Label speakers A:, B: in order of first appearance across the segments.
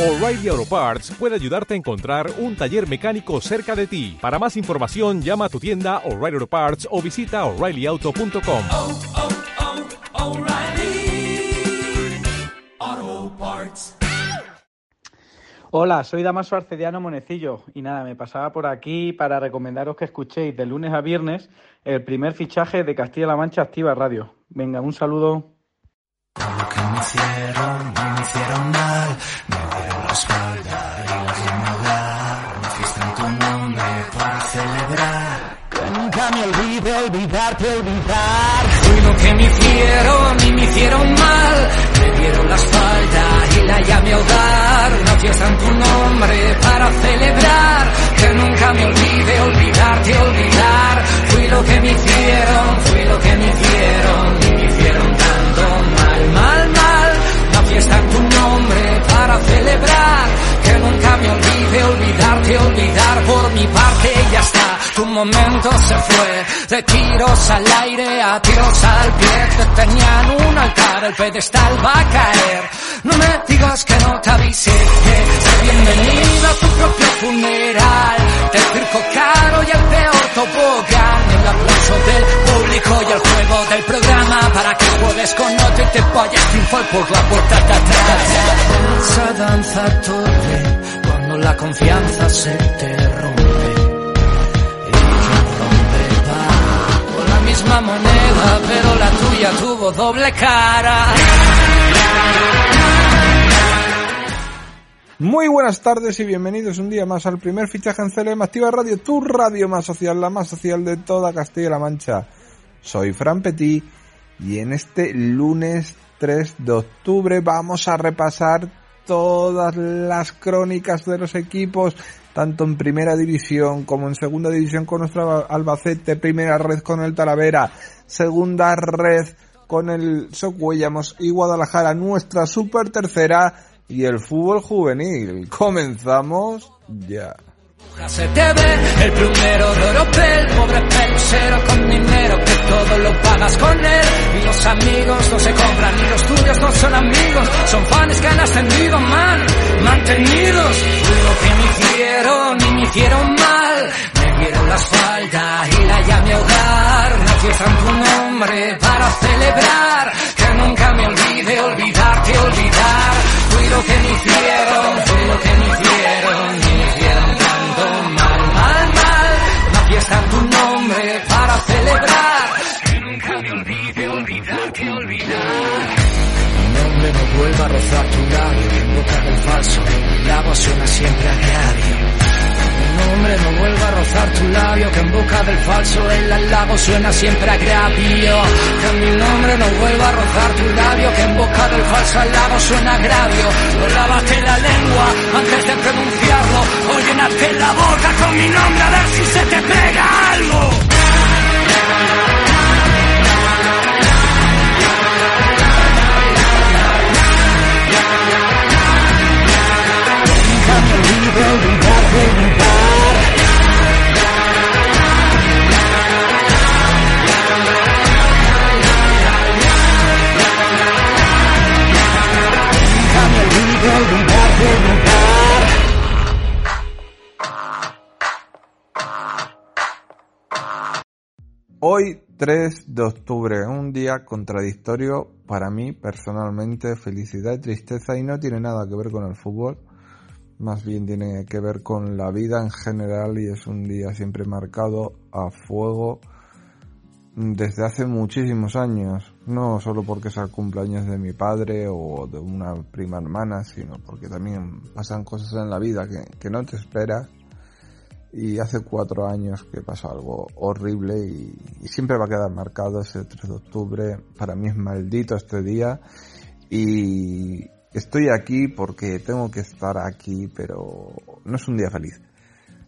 A: O'Reilly Auto Parts puede ayudarte a encontrar un taller mecánico cerca de ti. Para más información, llama a tu tienda O'Reilly Auto Parts o visita oreillyauto.com.
B: oh, oh, Parts.
C: Hola, soy Damaso Arcediano Monecillo y nada, me pasaba por aquí para recomendaros que escuchéis de lunes a viernes el primer fichaje de Castilla-La Mancha Activa Radio. Venga, un saludo.
D: Lo que me hicieron, me hicieron mal, me la espalda y la llamadas, una fiesta en tu nombre para celebrar. Que nunca me olvide olvidarte, olvidar.
E: Fui lo que me hicieron y me hicieron mal. Me dieron la espalda y la llamé a hogar. Una fiesta en tu nombre para celebrar. Que nunca me olvide olvidarte, olvidar. Fui lo que me hicieron, fui lo que me hicieron y me hicieron tanto mal, mal. En tu nombre para celebrar. Que nunca me olvide olvidarte, olvidar por mi parte ya está. Tu momento se fue de tiros al aire a tiros al pie. Te tenían un altar, el pedestal va a caer. No me digas que no te avisé. Sé bienvenido a tu propio funeral. Del circo caro y el peor tobogán. El aplauso del público y el juego del programa para que juegues con otro y te vayas triunfal por la puerta de atrás. Esa danza torre cuando la confianza se te rompe. Misma moneda, pero la tuya tuvo doble cara.
F: Muy buenas tardes y bienvenidos un día más al primer fichaje en CLM Activa Radio, tu radio más social, la más social de toda Castilla-La Mancha. Soy Fran Petit y en este lunes 3 de octubre vamos a repasar todas las crónicas de los equipos, tanto en primera división como en segunda división con nuestro Albacete, primera red con el Talavera, segunda red con el Socuellamos y Guadalajara, nuestra super tercera y el fútbol juvenil. Comenzamos ya.
E: Se te ve el plumero de Oropel, pobre pelucero con dinero que todo lo pagas con él. Y los amigos no se compran, ni los tuyos no son amigos, son fans que han ascendido mal, mantenidos. Fui lo que me hicieron y me hicieron mal. Me dieron la espalda y la llamé hogar. Una fiesta en tu nombre para celebrar. Que nunca me olvide olvidarte, olvidar. Fui lo que me hicieron, fui lo que y me hicieron Que nunca me olvide olvidarte, olvidar. Mi nombre no vuelva a rozar tu labio, boca del falso, la suena siempre a. Mi nombre no vuelva a rozar tu labio, que en boca del falso el halago suena siempre agravio. Que mi nombre no vuelva a rozar tu labio, que en boca del falso halago suena agravio. No lavaste la lengua antes de pronunciarlo, o la boca con mi nombre a ver si se te pega algo.
F: Hoy 3 de octubre, un día contradictorio para mí personalmente, felicidad y tristeza y no tiene nada que ver con el fútbol, más bien tiene que ver con la vida en general y es un día siempre marcado a fuego desde hace muchísimos años, no solo porque sea el cumpleaños de mi padre o de una prima hermana, sino porque también pasan cosas en la vida que, que no te esperas y hace cuatro años que pasó algo horrible y, y, siempre va a quedar marcado ese 3 de octubre. Para mí es maldito este día y estoy aquí porque tengo que estar aquí, pero no es un día feliz.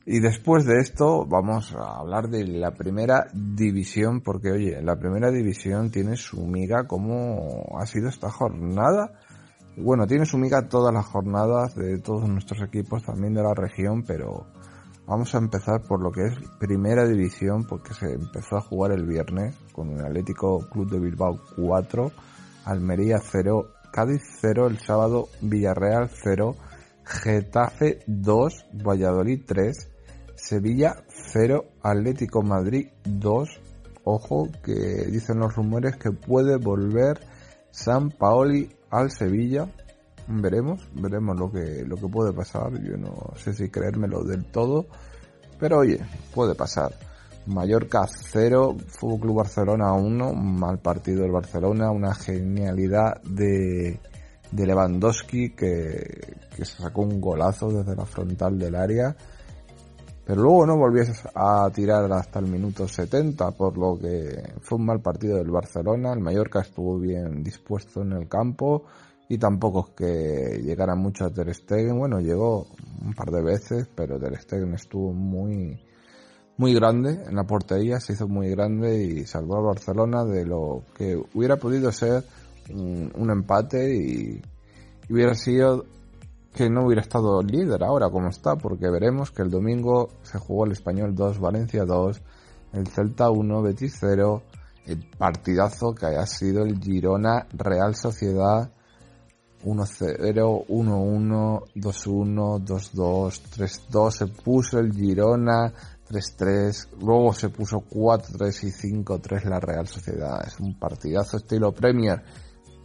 F: Y después de esto vamos a hablar de la primera división porque oye, la primera división tiene su miga como ha sido esta jornada. Bueno, tiene su miga todas las jornadas de todos nuestros equipos, también de la región, pero Vamos a empezar por lo que es Primera División, porque se empezó a jugar el viernes con el Atlético Club de Bilbao 4, Almería 0, Cádiz 0, el sábado Villarreal 0, Getafe 2, Valladolid 3, Sevilla 0, Atlético Madrid 2. Ojo que dicen los rumores que puede volver San Paoli al Sevilla. Veremos, veremos lo que, lo que puede pasar. Yo no sé si creérmelo del todo, pero oye, puede pasar. Mallorca 0, Fútbol Club Barcelona 1, mal partido del Barcelona, una genialidad de, de Lewandowski que, que se sacó un golazo desde la frontal del área. Pero luego no volviese a tirar hasta el minuto 70, por lo que fue un mal partido del Barcelona. El Mallorca estuvo bien dispuesto en el campo y tampoco es que llegara mucho a Ter Stegen. Bueno, llegó un par de veces, pero Ter Stegen estuvo muy, muy grande en la portería, se hizo muy grande y salvó al Barcelona de lo que hubiera podido ser un, un empate y, y hubiera sido que no hubiera estado líder ahora como está, porque veremos que el domingo se jugó el Español 2, Valencia 2, el Celta 1, Betis 0, el partidazo que haya sido el Girona Real Sociedad 1-0, 1-1, 2-1, 2-2, 3-2, se puso el Girona 3-3, luego se puso 4-3 y 5-3 la Real Sociedad. Es un partidazo estilo Premier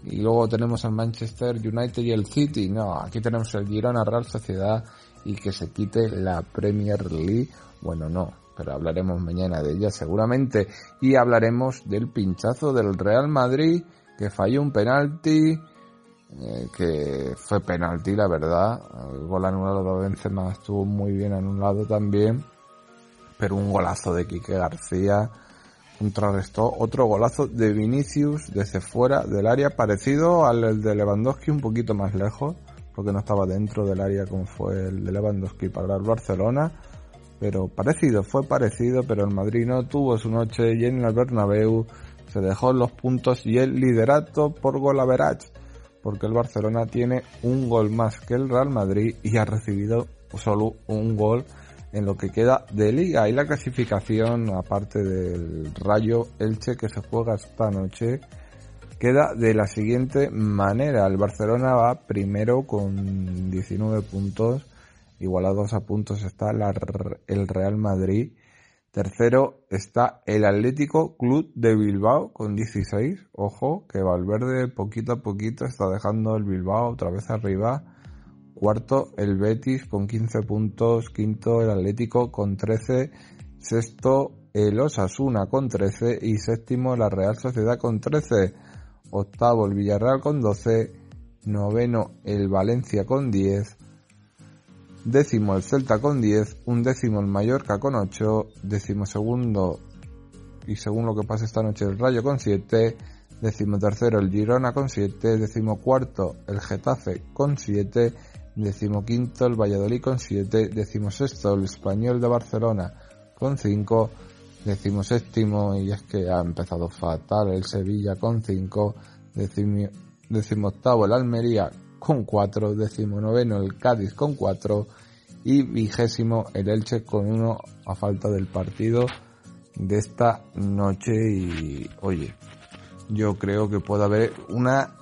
F: y luego tenemos al Manchester United y el City. No, aquí tenemos el Girona Real Sociedad y que se quite la Premier League. Bueno, no, pero hablaremos mañana de ella seguramente. Y hablaremos del pinchazo del Real Madrid que falló un penalti. Eh, que fue penalti, la verdad. El gol anulado de Benzema estuvo muy bien anulado también. Pero un golazo de Quique García contrarrestó otro golazo de Vinicius desde fuera del área, parecido al de Lewandowski, un poquito más lejos, porque no estaba dentro del área como fue el de Lewandowski para el Barcelona, pero parecido, fue parecido, pero el Madrid no tuvo su noche y en el Bernabéu se dejó los puntos y el liderato por gol average, porque el Barcelona tiene un gol más que el Real Madrid y ha recibido solo un gol en lo que queda de liga y la clasificación, aparte del Rayo Elche que se juega esta noche, queda de la siguiente manera. El Barcelona va primero con 19 puntos, igualados a puntos está el Real Madrid. Tercero está el Atlético Club de Bilbao con 16. Ojo que Valverde poquito a poquito está dejando el Bilbao otra vez arriba Cuarto, el Betis con 15 puntos. Quinto, el Atlético con 13. Sexto, el Osasuna con 13. Y séptimo, la Real Sociedad con 13. Octavo, el Villarreal con 12. Noveno, el Valencia con 10. Décimo, el Celta con 10. Un décimo, el Mallorca con 8. Décimo segundo, y según lo que pasa esta noche, el Rayo con 7. Décimo tercero, el Girona con 7. Décimo cuarto, el Getafe con 7 decimoquinto el Valladolid con 7, decimosexto el Español de Barcelona con 5, decimoséptimo y es que ha empezado fatal el Sevilla con 5, decimoctavo el Almería con 4, decimonoveno el Cádiz con 4 y vigésimo el Elche con 1 a falta del partido de esta noche. Y oye yo creo que puede haber una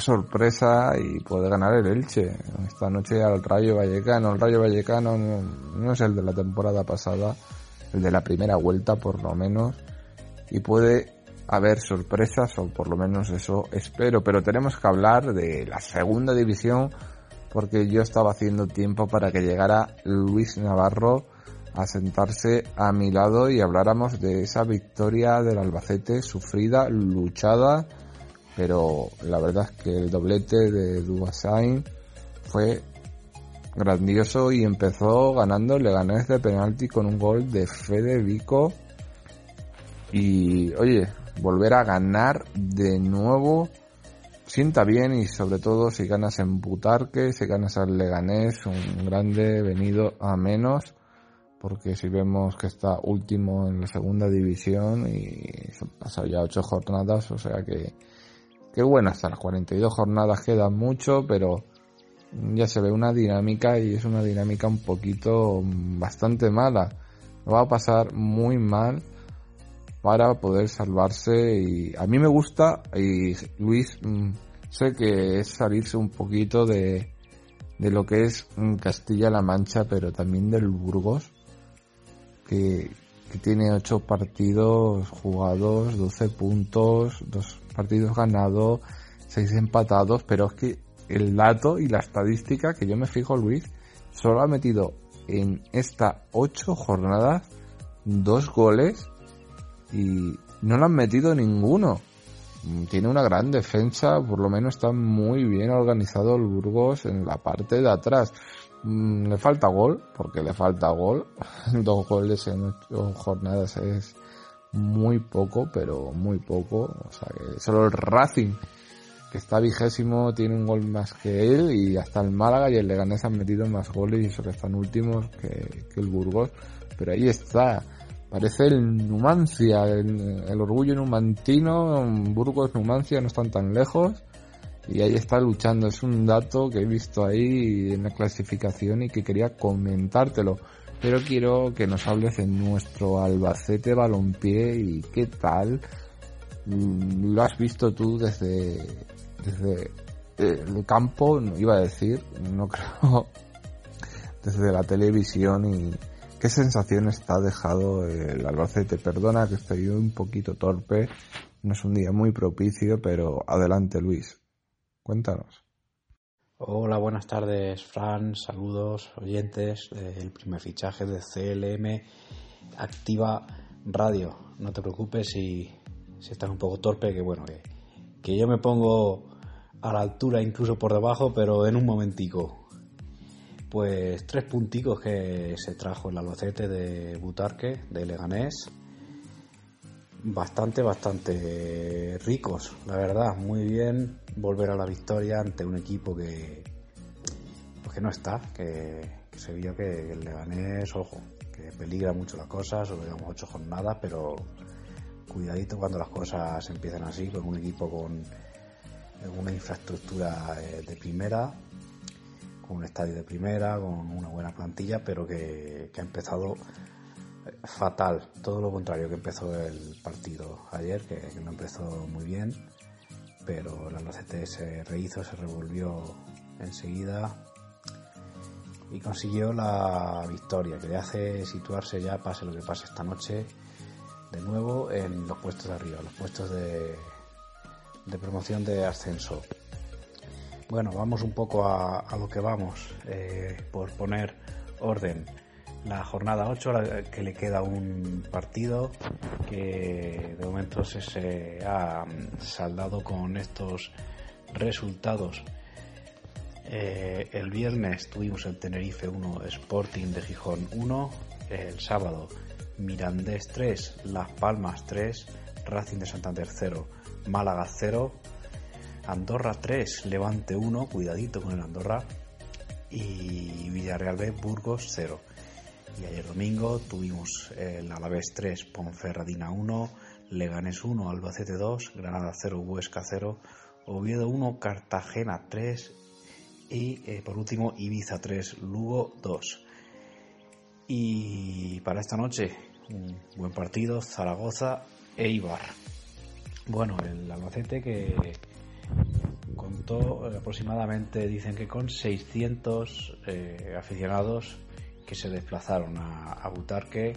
F: sorpresa y puede ganar el Elche. Esta noche al Rayo Vallecano. El Rayo Vallecano no, es el de la temporada pasada, el de la primera vuelta por lo menos. Y puede haber sorpresas, o por lo menos eso espero. Pero tenemos que hablar de la segunda división, porque yo estaba haciendo tiempo para que llegara Luis Navarro a sentarse a mi lado y habláramos de esa victoria del Albacete, sufrida, luchada pero la verdad es que el doblete de Dubasain fue grandioso y empezó ganando. El Leganés de penalti con un gol de Fede Vico. Y oye, volver a ganar de nuevo sienta bien y sobre todo si ganas en Butarque, si ganas al Leganés, un grande venido a menos porque si vemos que está último en la segunda división y se han pasado ya ocho jornadas, o sea que que bueno, hasta las 42 jornadas queda mucho, pero ya se ve una dinámica y es una dinámica un poquito mm, bastante mala. va a pasar muy mal para poder salvarse y a mí me gusta y Luis mm, sé que es salirse un poquito de de lo que es Castilla-La Mancha, pero también del Burgos, que, que tiene 8 partidos jugados, 12 puntos, 2 partidos ganados, 6 empatados, pero es que el dato y la estadística que yo me fijo, Luis, solo ha metido en estas 8 jornadas dos goles y no lo han metido ninguno. Tiene una gran defensa, por lo menos está muy bien organizado el Burgos en la parte de atrás. Mm, le falta gol, porque le falta gol. Dos goles en ocho jornadas es muy poco, pero muy poco. O sea que solo el Racing, que está vigésimo, tiene un gol más que él, y hasta el Málaga y el Leganés han metido más goles, y eso están últimos que, que el Burgos. Pero ahí está. Parece el Numancia, el, el orgullo numantino, Burgos, Numancia no están tan lejos y ahí está luchando. Es un dato que he visto ahí en la clasificación y que quería comentártelo. Pero quiero que nos hables de nuestro Albacete Balompié y qué tal mm, lo has visto tú desde, desde eh, el campo, iba a decir, no creo, desde la televisión y qué sensación está dejado el Albacete. Perdona que estoy un poquito torpe, no es un día muy propicio, pero adelante Luis. Cuéntanos.
G: Hola, buenas tardes, Fran. Saludos, oyentes del primer fichaje de CLM Activa Radio. No te preocupes si, si estás un poco torpe, que bueno, que, yo me pongo a la altura, incluso por debajo, pero en un momentico. Pues tres punticos que se trajo el Albacete de Butarque, de Leganés bastante, bastante ricos, la verdad. Muy bien volver a la victoria ante un equipo que, pues que no está, que, se vio que el Leganés, ojo, que peligra mucho las cosas, solo digamos ocho jornadas, pero cuidadito cuando las cosas empiezan así, con un equipo con una infraestructura eh, de primera, con un estadio de primera, con una buena plantilla, pero que, que ha empezado fatal, todo lo contrario que empezó el partido ayer, que, no empezó muy bien, pero el Albacete se rehizo, se revolvió enseguida y consiguió la victoria que le hace situarse ya, pase lo que pase esta noche, de nuevo en los puestos de arriba, los puestos de, de promoción de ascenso. Bueno, vamos un poco a, lo que vamos, eh, por poner orden la jornada 8, que le queda un partido que de momento se, ha saldado con estos resultados. Eh, el viernes tuvimos el Tenerife 1, Sporting de Gijón 1, el sábado Mirandés 3, Las Palmas 3, Racing de Santander 0, Málaga 0, Andorra 3, Levante 1, cuidadito con el Andorra, y Villarreal B, Burgos 0. Y ayer domingo tuvimos el Alavés 3, Ponferradina 1, Leganés 1, Albacete 2, Granada 0, Huesca 0, Oviedo 1, Cartagena 3 y eh, por último Ibiza 3, Lugo 2. Y para esta noche, un buen partido, Zaragoza e Ibar. Bueno, el Albacete que contó eh, aproximadamente, dicen que con 600 eh, aficionados que se desplazaron a, Butarque,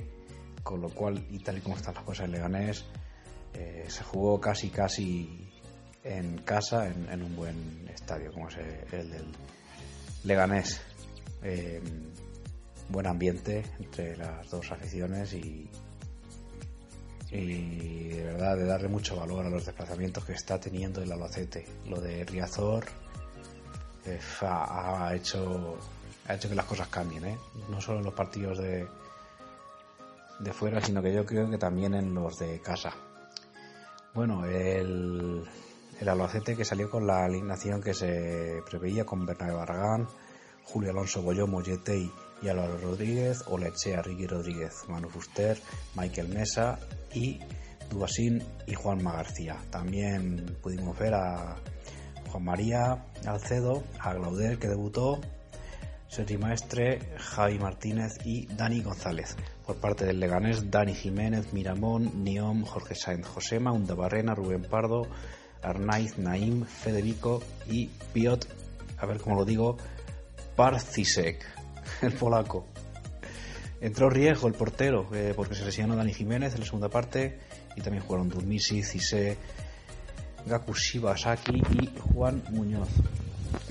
G: con lo cual, y tal y como están las cosas en Leganés, eh, se jugó casi casi en casa, en, un buen estadio, como es el del Leganés. Em, buen ambiente entre las dos aficiones y, y de verdad de darle mucho valor a los desplazamientos que está teniendo el Albacete. Lo de Riazor eh, ha hecho ha hecho que las cosas cambien, ¿eh? No solo en los partidos de, de fuera, sino que yo creo que también en los de casa. Bueno, el, el Albacete que salió con la alineación que se preveía con Bernabé Barragán, Julio Alonso Goyo, Mollete y, Álvaro Rodríguez, Olechea, Ricky Rodríguez, Manu Fuster, Michael Mesa y Dubasín y Juanma García. También pudimos ver a Juan María Alcedo, a Glaudel que debutó, Sergi Maestre, Javi Martínez y Dani González. Por parte del Leganés, Dani Jiménez, Miramón, Niom, Jorge Sainz Josema, Unda Barrena, Rubén Pardo, Arnaiz, Naim, Federico y Piot, a ver cómo lo digo, Parcisek, el polaco. Entró Riesgo, el portero, eh, porque se lesionó Dani Jiménez en la segunda parte. Y también jugaron Durmisi, Cise, Gaku Shibasaki y Juan Muñoz.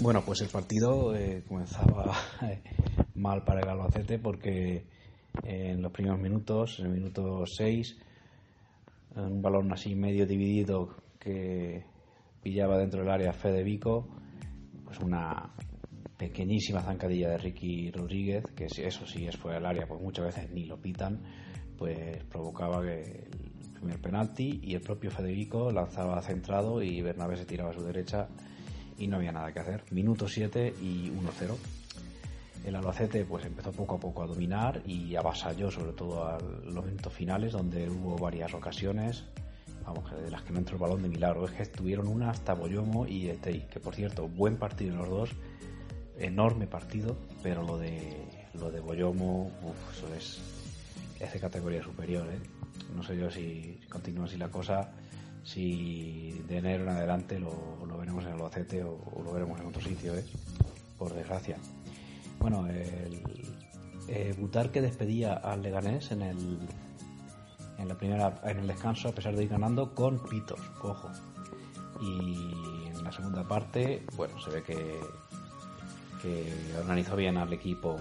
G: Bueno, pues el partido eh, comenzaba eh, mal para el Albacete porque en los primeros minutos, en el minuto 6, un balón así medio dividido que pillaba dentro del área Fede Vico, pues una pequeñísima zancadilla de Ricky Rodríguez, que eso sí es fuera del área, pues muchas veces ni lo pitan, pues provocaba que el primer penalti y el propio Federico lanzaba centrado y Bernabé se tiraba a su derecha y no había nada que hacer. Minuto 7 y 1-0. El Albacete pues empezó poco a poco a dominar y avasalló sobre todo a los minutos finales donde hubo varias ocasiones vamos, de las que no entró el balón de milagro. Es que estuvieron una hasta Boyomo y Etei, que por cierto, buen partido en los dos, enorme partido, pero lo de lo de Boyomo, uf, eso es, es de categoría superior, ¿eh? No sé yo si continúa así la cosa, si de enero en adelante lo, lo veremos en el Albacete o, o, lo veremos en otro sitio, ¿eh? Por desgracia. Bueno, el eh, Butarque despedía al Leganés en el en la primera en el descanso a pesar de ir ganando con pitos, ojo. Y en la segunda parte, bueno, se ve que que organizó bien al equipo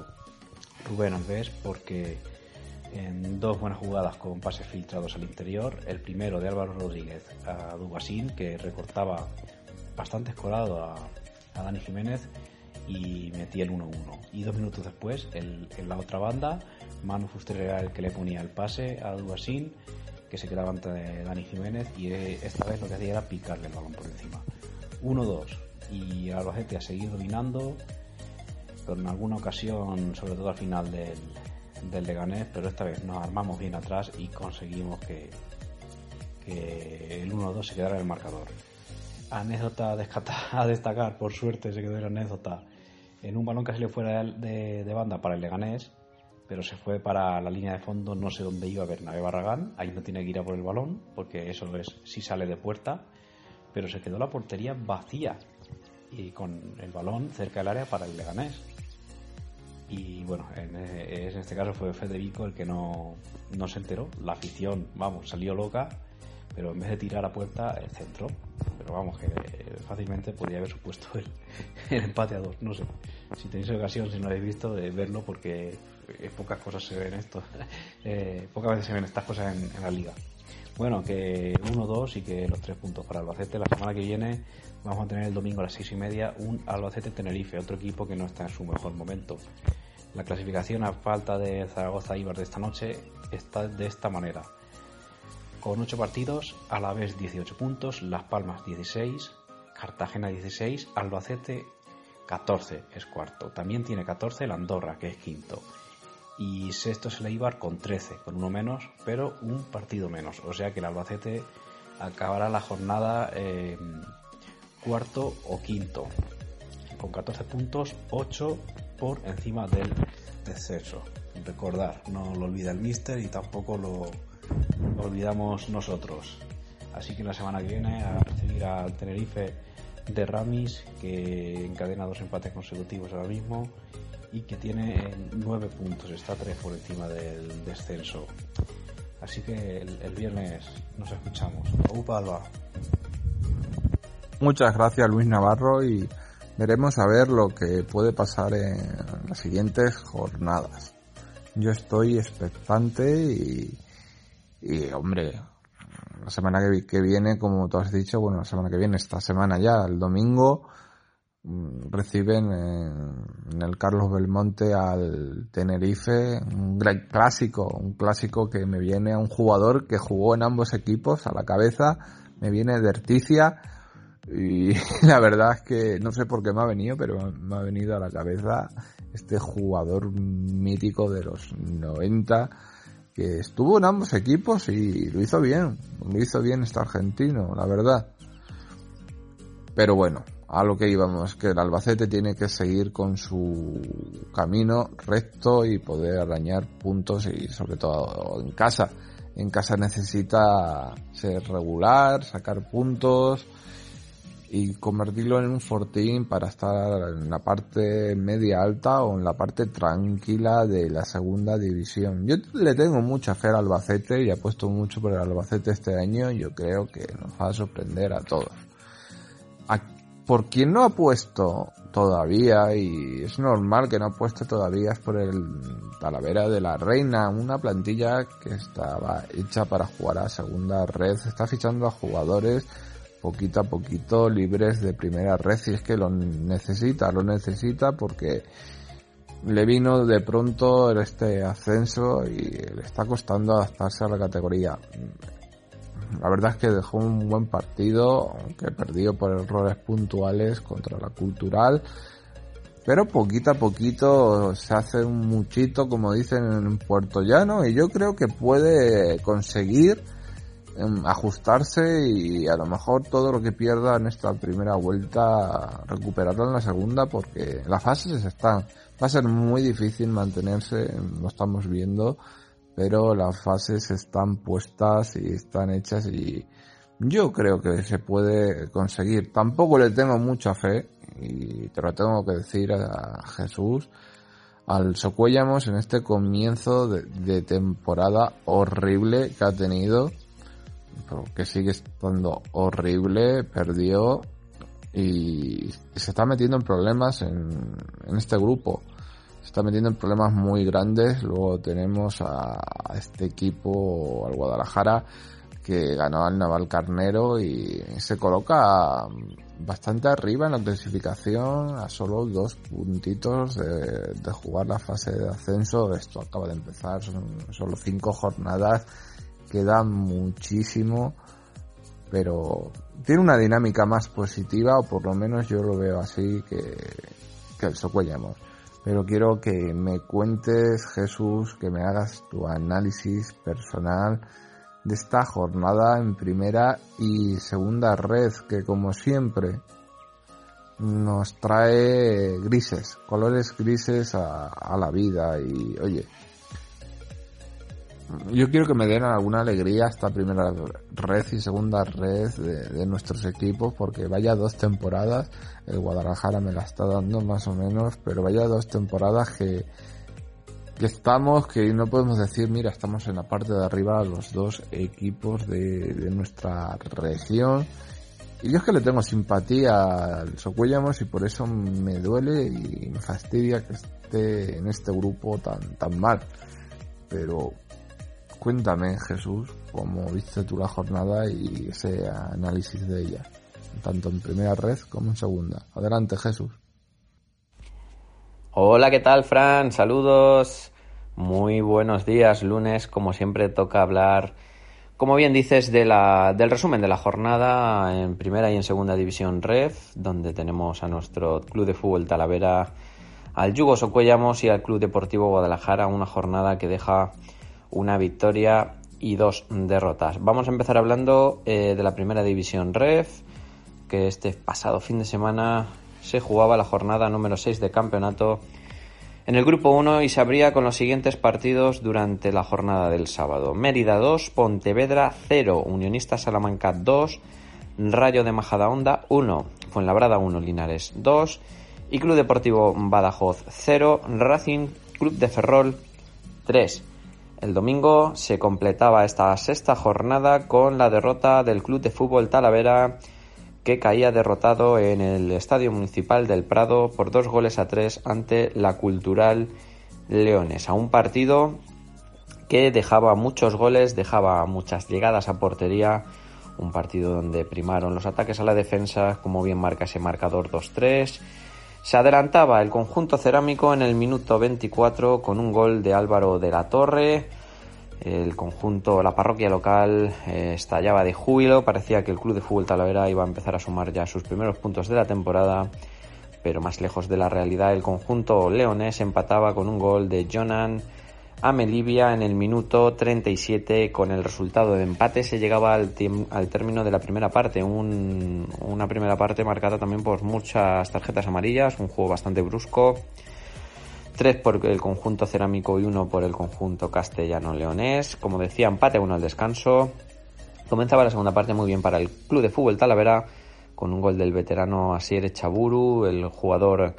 G: Rubén Alves porque en dos buenas jugadas con pases filtrados al interior, el primero de Álvaro Rodríguez a Dugasín que recortaba bastante escolado a, Dani Jiménez y metía el 1-1 y dos minutos después en la otra banda Manu Fuster era el que le ponía el pase a Dugasín que se quedaba ante Dani Jiménez y esta vez lo que hacía era picarle el balón por encima. 1-2 y Albacete ha seguido dominando pero alguna ocasión, sobre todo al final del, del Leganés, pero esta vez nos armamos bien atrás y conseguimos que, que el 1-2 se quedara en el marcador. Anécdota a destacar, por suerte se quedó en anécdota, en un balón que salió fuera de, de, banda para el Leganés, pero se fue para la línea de fondo, no sé dónde iba Bernabé Barragán, ahí no tiene que ir a por el balón, porque eso es si sale de puerta, pero se quedó la portería vacía y con el balón cerca del área para el Leganés y bueno, en, en, este caso fue Federico el que no, no, se enteró. La afición, vamos, salió loca, pero en vez de tirar a puerta, el centro. Pero vamos, que fácilmente podría haber supuesto el, empate a dos. No sé, si tenéis ocasión, si no habéis visto, de verlo, porque pocas cosas se ven esto. eh, pocas veces se ven estas cosas en la liga. Bueno, que 1-2 y que los tres puntos para Albacete. La semana que viene vamos a tener el domingo a las seis y media un Albacete Tenerife, otro equipo que no está en su mejor momento. La clasificación a falta de Zaragoza Ibar de esta noche está de esta manera. Con 8 partidos, a la vez 18 puntos, Las Palmas 16, Cartagena 16, Albacete 14 es cuarto. También tiene 14 el Andorra, que es quinto. Y sexto es el Ibar con 13, con uno menos, pero un partido menos. O sea que el Albacete acabará la jornada eh, cuarto o quinto. Con 14 puntos, 8 por encima del descenso. Recordar, no lo olvida el Mister y tampoco lo olvidamos nosotros. Así que la semana que viene a recibir al Tenerife de Ramis, que encadena dos empates consecutivos ahora mismo y que tiene nueve puntos, está tres por encima del descenso. Así que el, el viernes nos escuchamos. Upa, Alba.
F: Muchas gracias Luis Navarro y veremos a ver lo que puede pasar en las siguientes jornadas. Yo estoy expectante y, y hombre, la semana que, que, viene, como tú has dicho, bueno, la semana que viene, esta semana ya, el domingo, reciben en, el Carlos Belmonte al Tenerife, un gran clásico, un clásico que me viene a un jugador que jugó en ambos equipos a la cabeza, me viene de Erticia, y la verdad es que no sé por qué me ha venido, pero me ha venido a la cabeza este jugador mítico de los 90 que estuvo en ambos equipos y lo hizo bien, lo hizo bien este argentino, la verdad. Pero bueno, a lo que íbamos, que el Albacete tiene que seguir con su camino recto y poder arañar puntos y sobre todo en casa. En casa necesita ser regular, sacar puntos y convertirlo en un fortín para estar en la parte media alta o en la parte tranquila de la segunda división. Yo le tengo mucha fe al Albacete y apuesto mucho por el Albacete este año. Yo creo que nos va a sorprender a todos. Por quien no ha puesto todavía, y es normal que no ha puesto todavía, es por el Talavera de la Reina, una plantilla que estaba hecha para jugar a segunda red, está fichando a jugadores poquito a poquito libres de primera red si es que lo necesita, lo necesita porque le vino de pronto este ascenso y le está costando adaptarse a la categoría. La verdad es que dejó un buen partido, aunque perdió por errores puntuales contra la cultural, pero poquito a poquito se hace un muchito, como dicen en Puerto Llano, y yo creo que puede conseguir ajustarse y a lo mejor todo lo que pierda en esta primera vuelta recuperarlo en la segunda porque las fases están va a ser muy difícil mantenerse lo estamos viendo pero las fases están puestas y están hechas y yo creo que se puede conseguir tampoco le tengo mucha fe y te lo tengo que decir a Jesús al Socuellamos en este comienzo de temporada horrible que ha tenido que sigue estando horrible, perdió y se está metiendo en problemas en, este grupo. Está metiendo en problemas muy grandes. Luego tenemos a, este equipo, al Guadalajara, que ganó al Naval Carnero y se coloca bastante arriba en la clasificación a solo dos puntitos de, jugar la fase de ascenso. Esto acaba de empezar, son solo cinco jornadas queda muchísimo, pero tiene una dinámica más positiva, o por lo menos yo lo veo así que, que el Socuellamos. Pero quiero que me cuentes, Jesús, que me hagas tu análisis personal de esta jornada en primera y segunda red, que como siempre nos trae grises, colores grises a, la vida. Y oye, yo quiero que me den alguna alegría esta primera red y segunda red de, nuestros equipos, porque vaya dos temporadas, el Guadalajara me la está dando más o menos, pero vaya dos temporadas que, estamos, que no podemos decir, mira, estamos en la parte de arriba los dos equipos de, de nuestra región. Y yo es que le tengo simpatía al Socuellamos y por eso me duele y me fastidia que esté en este grupo tan, tan mal. Pero Cuéntame, Jesús, cómo viste tú la jornada y ese análisis de ella, tanto en primera red como en segunda. Adelante, Jesús.
H: Hola, ¿qué tal, Fran? Saludos. Muy buenos días, lunes. Como siempre, toca hablar, como bien dices, de la, del resumen de la jornada en primera y en segunda división REF, donde tenemos a nuestro club de fútbol Talavera, al Yugo Socuellamos y al Club Deportivo Guadalajara, una jornada que deja una victoria y dos derrotas. Vamos a empezar hablando eh, de la primera división REF, que este pasado fin de semana se jugaba la jornada número 6 de campeonato en el grupo 1 y se abría con los siguientes partidos durante la jornada del sábado. Mérida 2, Pontevedra 0, Unionista Salamanca 2, Rayo de Majadahonda 1, Fuenlabrada 1, Linares 2 y Club Deportivo Badajoz 0, Racing Club de Ferrol 3. El domingo se completaba esta sexta jornada con la derrota del Club de Fútbol Talavera que caía derrotado en el Estadio Municipal del Prado por dos goles a tres ante la Cultural Leones. A un partido que dejaba muchos goles, dejaba muchas llegadas a portería, un partido donde primaron los ataques a la defensa, como bien marca ese marcador 2-3 se adelantaba el conjunto cerámico en el minuto 24 con un gol de Álvaro de la Torre. El conjunto, la parroquia local eh, estallaba de júbilo. Parecía que el club de fútbol Talavera iba a empezar a sumar ya sus primeros puntos de la temporada. Pero más lejos de la realidad, el conjunto leonés empataba con un gol de Jonan a Melivia en el minuto 37 con el resultado de empate. Se llegaba al, al término de la primera parte. Una primera parte marcada también por muchas tarjetas amarillas. Un juego bastante brusco. Tres por el conjunto cerámico y uno por el conjunto castellano leonés. Como decía empate uno al descanso. Comenzaba la segunda parte muy bien para el club de fútbol Talavera con un gol del veterano Asier Chaburu, el jugador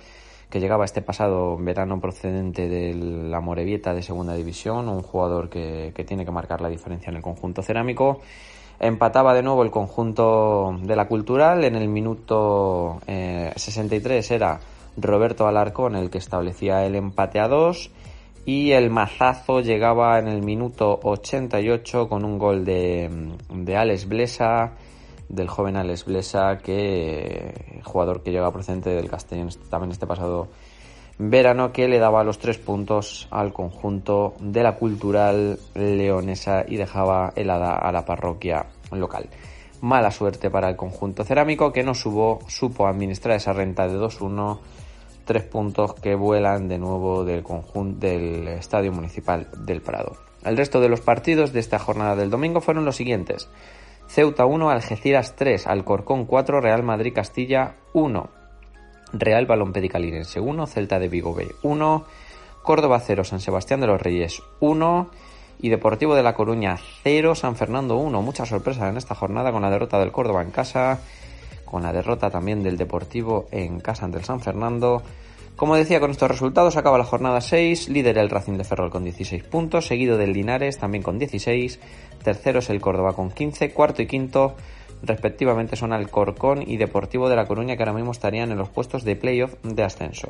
H: que llegaba este pasado verano procedente de la Morevieta de Segunda División, un jugador que, tiene que marcar la diferencia en el conjunto cerámico. Empataba de nuevo el conjunto de la Cultural. En el minuto 63 eh, era Roberto Alarcón el que establecía el empate a dos. Y el mazazo llegaba en el minuto 88 con un gol de, de Alex Blesa del joven Alex Blesa, que jugador que llega procedente del Castellón también este pasado verano, que le daba los tres puntos al conjunto de la cultural leonesa y dejaba helada a la parroquia local. Mala suerte para el conjunto cerámico que no subo, supo administrar esa renta de 2-1, tres puntos que vuelan de nuevo del conjunto del Estadio Municipal del Prado. El resto de los partidos de esta jornada del domingo fueron los siguientes. Ceuta 1, Algeciras 3, Alcorcón 4, Real Madrid Castilla 1, Real Balompedicalinense 1, Celta de Vigo B 1, Córdoba 0, San Sebastián de los Reyes 1 y Deportivo de La Coruña 0, San Fernando 1. Mucha sorpresa en esta jornada con la derrota del Córdoba en casa, con la derrota también del Deportivo en casa ante el San Fernando. Como decía, con estos resultados acaba la jornada 6, líder el Racing de Ferrol con 16 puntos, seguido del Linares también con 16, Tercero es el Córdoba con 15. Cuarto y quinto respectivamente son Alcorcón y Deportivo de La Coruña que ahora mismo estarían en los puestos de playoff de ascenso.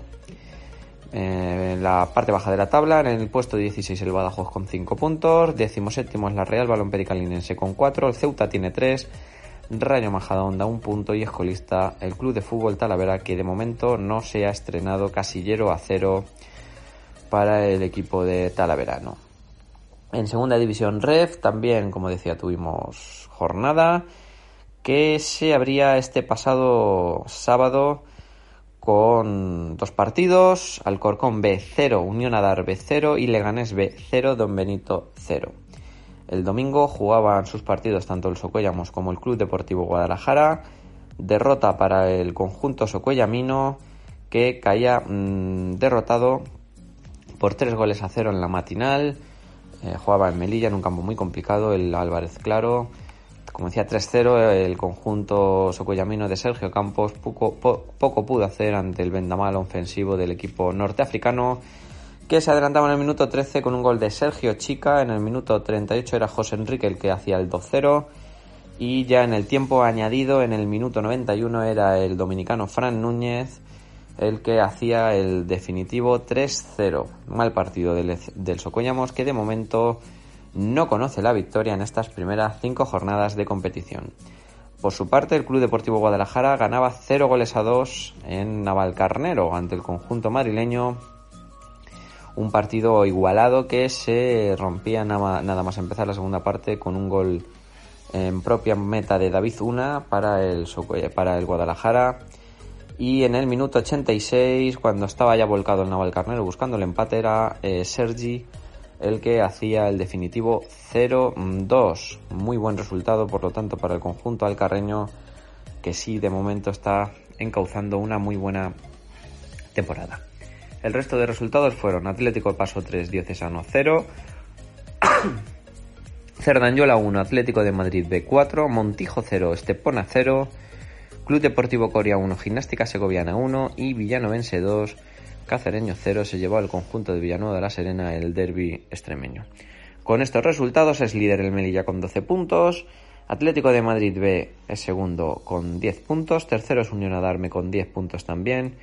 H: Eh, en la parte baja de la tabla, en el puesto 16 el Badajoz con 5 puntos, décimo séptimo es la Real Balón Pericalinense con 4, el Ceuta tiene 3, Rayo Majadahonda un punto y escolista el Club de Fútbol Talavera que de momento no se ha estrenado casillero a cero para el equipo de Talaverano. En segunda división REF también, como decía, tuvimos jornada que se abría este pasado sábado con dos partidos, Alcorcón B 0, Unión Adar B 0 y Leganés B 0, Don Benito 0. El domingo jugaban sus partidos tanto el Socuellamos como el Club Deportivo Guadalajara. Derrota para el conjunto Socuellamino que caía mm, derrotado por tres goles a cero en la matinal eh, jugaba en Melilla, en un campo muy complicado, el Álvarez Claro. Como decía, 3-0, el conjunto socoyamino de Sergio Campos poco, poco pudo hacer ante el vendamal ofensivo del equipo norteafricano, que se adelantaba en el minuto 13 con un gol de Sergio Chica. En el minuto 38 era José Enrique el que hacía el 2-0. Y ya en el tiempo añadido, en el minuto 91, era el dominicano Fran Núñez el que hacía el definitivo 3-0. Mal partido del, del que de momento no conoce la victoria en estas primeras cinco jornadas de competición. Por su parte, el Club Deportivo Guadalajara ganaba 0 goles a 2 en Navalcarnero ante el conjunto madrileño. Un partido igualado que se rompía nada, más empezar la segunda parte con un gol en propia meta de David Una para el, para el Guadalajara y en el minuto 86, cuando estaba ya volcado el Navalcarnero buscando el empate, era eh, Sergi el que hacía el definitivo 0-2. Muy buen resultado, por lo tanto, para el conjunto alcarreño, que sí, de momento está encauzando una muy buena temporada. El resto de resultados fueron Atlético Paso 3, Diocesano 0, Cerdanyola 1, Atlético de Madrid B4, Montijo 0, Estepona 0, Club Deportivo Coria 1, Gimnástica Segoviana 1 y Villanovense 2, Cacereño 0 se llevó al conjunto de Villanueva de la Serena el derby extremeño. Con estos resultados es líder el Melilla con 12 puntos, Atlético de Madrid B es segundo con 10 puntos, tercero es Unión Adarme con 10 puntos también,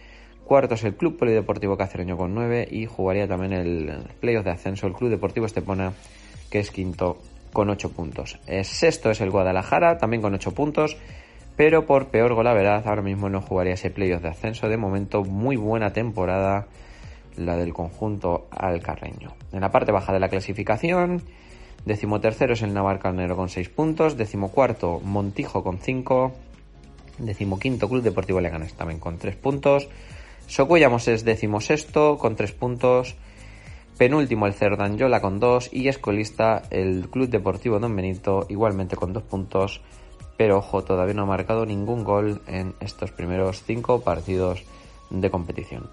H: cuarto es el Club Polideportivo Cacereño con 9 y jugaría también el playoff de ascenso el Club Deportivo Estepona que es quinto con 8 puntos. El sexto es el Guadalajara también con 8 puntos pero por peor verdad ahora mismo no jugaría ese playoff de ascenso. De momento, muy buena temporada la del conjunto alcarreño. En la parte baja de la clasificación, decimotercero es el Navarcanero con 6 puntos, decimocuarto Montijo con 5, decimoquinto Club Deportivo Leganés también con 3 puntos, Socuellamos es decimosexto con 3 puntos, penúltimo el Cerdanyola con 2 y escolista el Club Deportivo Don Benito igualmente con 2 puntos pero ojo, todavía no ha marcado ningún gol en estos primeros cinco partidos de competición.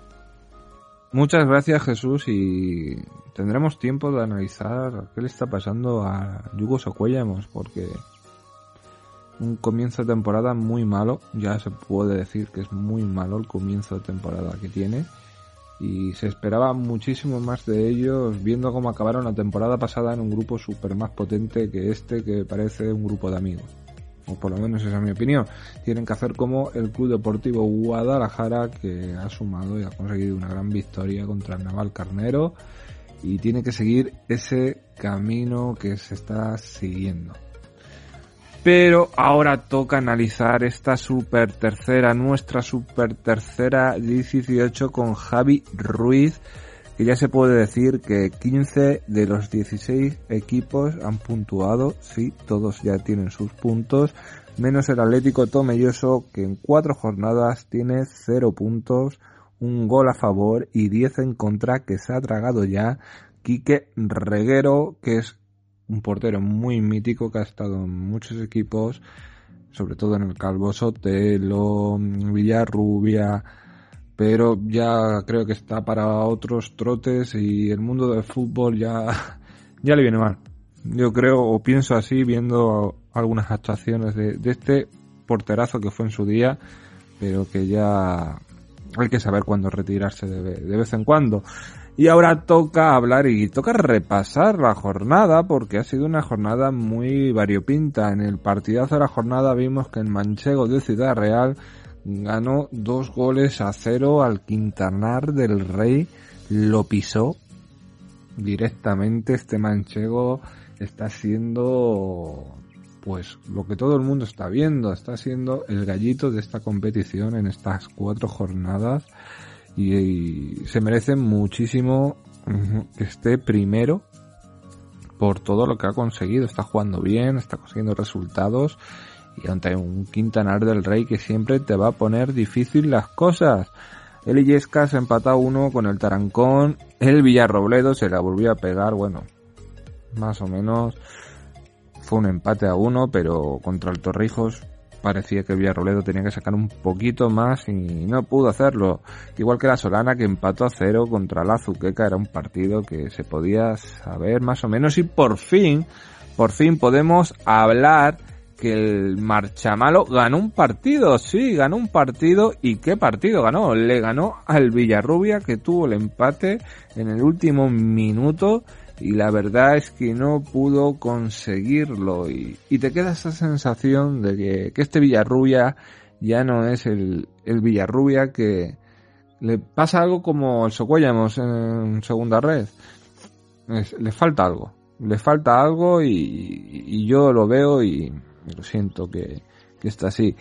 F: Muchas gracias Jesús y tendremos tiempo de analizar qué le está pasando a Yugo Socuellamos porque un comienzo de temporada muy malo, ya se puede decir que es muy malo el comienzo de temporada que tiene y se esperaba muchísimo más de ellos viendo cómo acabaron la temporada pasada en un grupo súper más potente que este que parece un grupo de amigos. O por lo menos esa es mi opinión. Tienen que hacer como el Club Deportivo Guadalajara que ha sumado y ha conseguido una gran victoria contra el Naval Carnero y tiene que seguir ese camino que se está siguiendo. Pero ahora toca analizar esta super tercera, nuestra super tercera 18 con Javi Ruiz, que ya se puede decir que 15 de los 16 equipos han puntuado, sí, todos ya tienen sus puntos, menos el Atlético Tomelloso que en cuatro jornadas tiene 0 puntos, un gol a favor y 10 en contra que se ha tragado ya. Quique Reguero, que es un portero muy mítico que ha estado en muchos equipos, sobre todo en el Calvo Sotelo, Villarrubia, pero ya creo que está para otros trotes y el mundo del fútbol ya, ya le viene mal. Yo creo o pienso así viendo algunas actuaciones de, de este porterazo que fue en su día, pero que ya hay que saber cuándo retirarse de, de vez en cuando. Y ahora toca hablar y toca repasar la jornada porque ha sido una jornada muy variopinta. En el partidazo de la jornada vimos que el Manchego de Ciudad Real ganó dos goles a cero al Quintanar del Rey. Lo pisó directamente. Este Manchego está siendo pues lo que todo el mundo está viendo. Está siendo el gallito de esta competición en estas cuatro jornadas y, se merece muchísimo que esté primero por todo lo que ha conseguido. Está jugando bien, está consiguiendo resultados y ante un Quintanar del Rey que siempre te va a poner difícil las cosas. El Illescas se empata uno con el Tarancón. El Villarrobledo se la volvió a pegar, bueno, más o menos fue un empate a uno, pero contra el Torrijos parecía que Villarroledo tenía que sacar un poquito más y no pudo hacerlo. Igual que la Solana que empató a cero contra la Azuqueca, era un partido que se podía saber más o menos y por fin, por fin podemos hablar que el Marchamalo ganó un partido, sí, ganó un partido y qué partido ganó, le ganó al Villarrubia que tuvo el empate en el último minuto y la verdad es que no pudo conseguirlo y, te queda esa sensación de que, este Villarrubia ya no es el, el Villarrubia que le pasa algo como el Socuellamos en segunda red. le falta algo, le falta algo y, y yo lo veo y, lo siento que, que está así.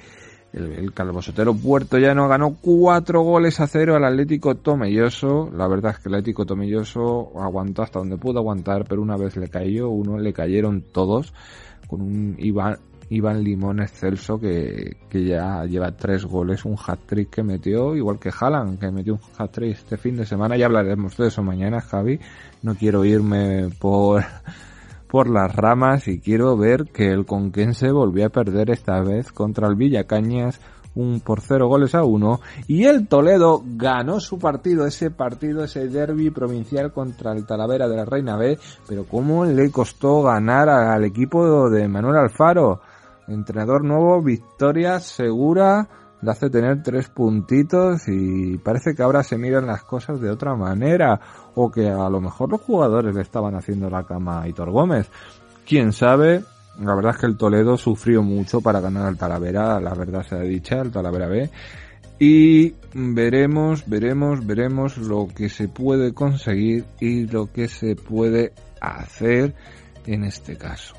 F: El, el Calvosotero Puerto Llano ganó cuatro goles a cero al Atlético Tomelloso. La verdad es que el Atlético Tomelloso aguantó hasta donde pudo aguantar, pero una vez le cayó uno, le cayeron todos con un Iván, Iván Limón excelso que, que ya lleva tres goles, un hat-trick que metió, igual que Haaland, que metió un hat-trick este fin de semana. Ya hablaremos de eso mañana, Javi. No quiero irme por por las ramas y quiero ver que el Conquense volvió a perder esta vez contra el Villacañas un por cero goles a uno. Y el Toledo ganó su partido, ese partido, ese derby provincial contra el Talavera de la Reina B, pero cómo le costó ganar al equipo de Manuel Alfaro, entrenador nuevo, victoria segura, le hace tener tres puntitos y parece que ahora se miran las cosas de otra manera o que a lo mejor los jugadores le estaban haciendo la cama a Hitor Gómez. Quién sabe, la verdad es que el Toledo sufrió mucho para ganar al Talavera, la verdad se ha dicho, el Talavera B. Y veremos, veremos, veremos lo que se puede conseguir y lo que se puede hacer en este caso.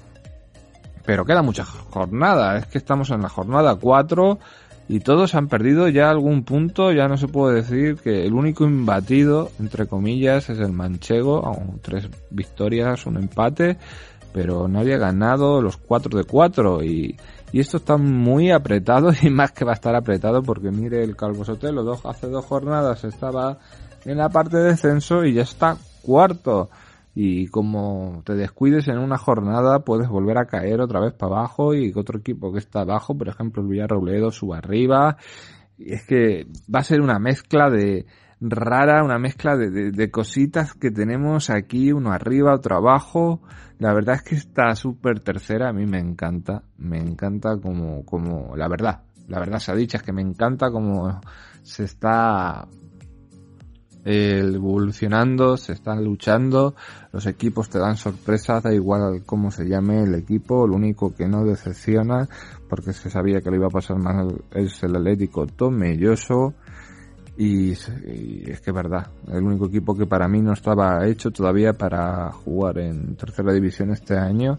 F: Pero queda mucha jornada, es que estamos en la jornada 4 y todos han perdido ya algún punto, ya no se puede decir que el único imbatido, entre comillas, es el manchego, tres victorias, un empate, pero no había ganado los cuatro de cuatro. Y, y esto está muy apretado y más que va a estar apretado porque mire el Calvo Sotelo, dos, hace dos jornadas estaba en la parte de descenso y ya está cuarto y como te descuides en una jornada puedes volver a caer otra vez para abajo y otro equipo que está abajo, por ejemplo el Villarrobledo, suba arriba y es que va a ser una mezcla de rara, una mezcla de, de, cositas que tenemos aquí, uno arriba, otro abajo. La verdad es que esta super tercera a mí me encanta, me encanta como, como, la verdad, la verdad se ha dicho, es que me encanta como se está evolucionando, se están luchando, los equipos te dan sorpresas, da igual cómo se llame el equipo, lo único que no decepciona, porque se sabía que le iba a pasar mal, es el Atlético Tomelloso, y, y, es que es verdad, el único equipo que para mí no estaba hecho todavía para jugar en tercera división este año,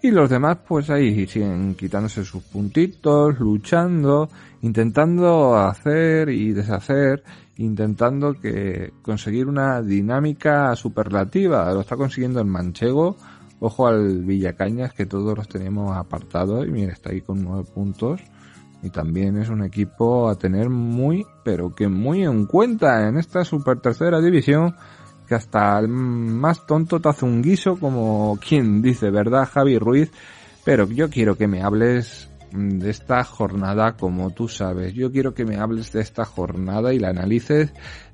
F: y los demás pues ahí siguen quitándose sus puntitos, luchando, intentando hacer y deshacer, intentando que conseguir una dinámica superlativa. Lo está consiguiendo el Manchego. Ojo al Villacañas que todos los tenemos apartados y mira, está ahí con nueve puntos. Y también es un equipo a tener muy, pero que muy en cuenta en esta super tercera división que hasta el más tonto te hace un guiso como quien dice, ¿verdad, Javi Ruiz? Pero yo quiero que me hables de esta jornada como tú sabes. Yo quiero que me hables de esta jornada y la analices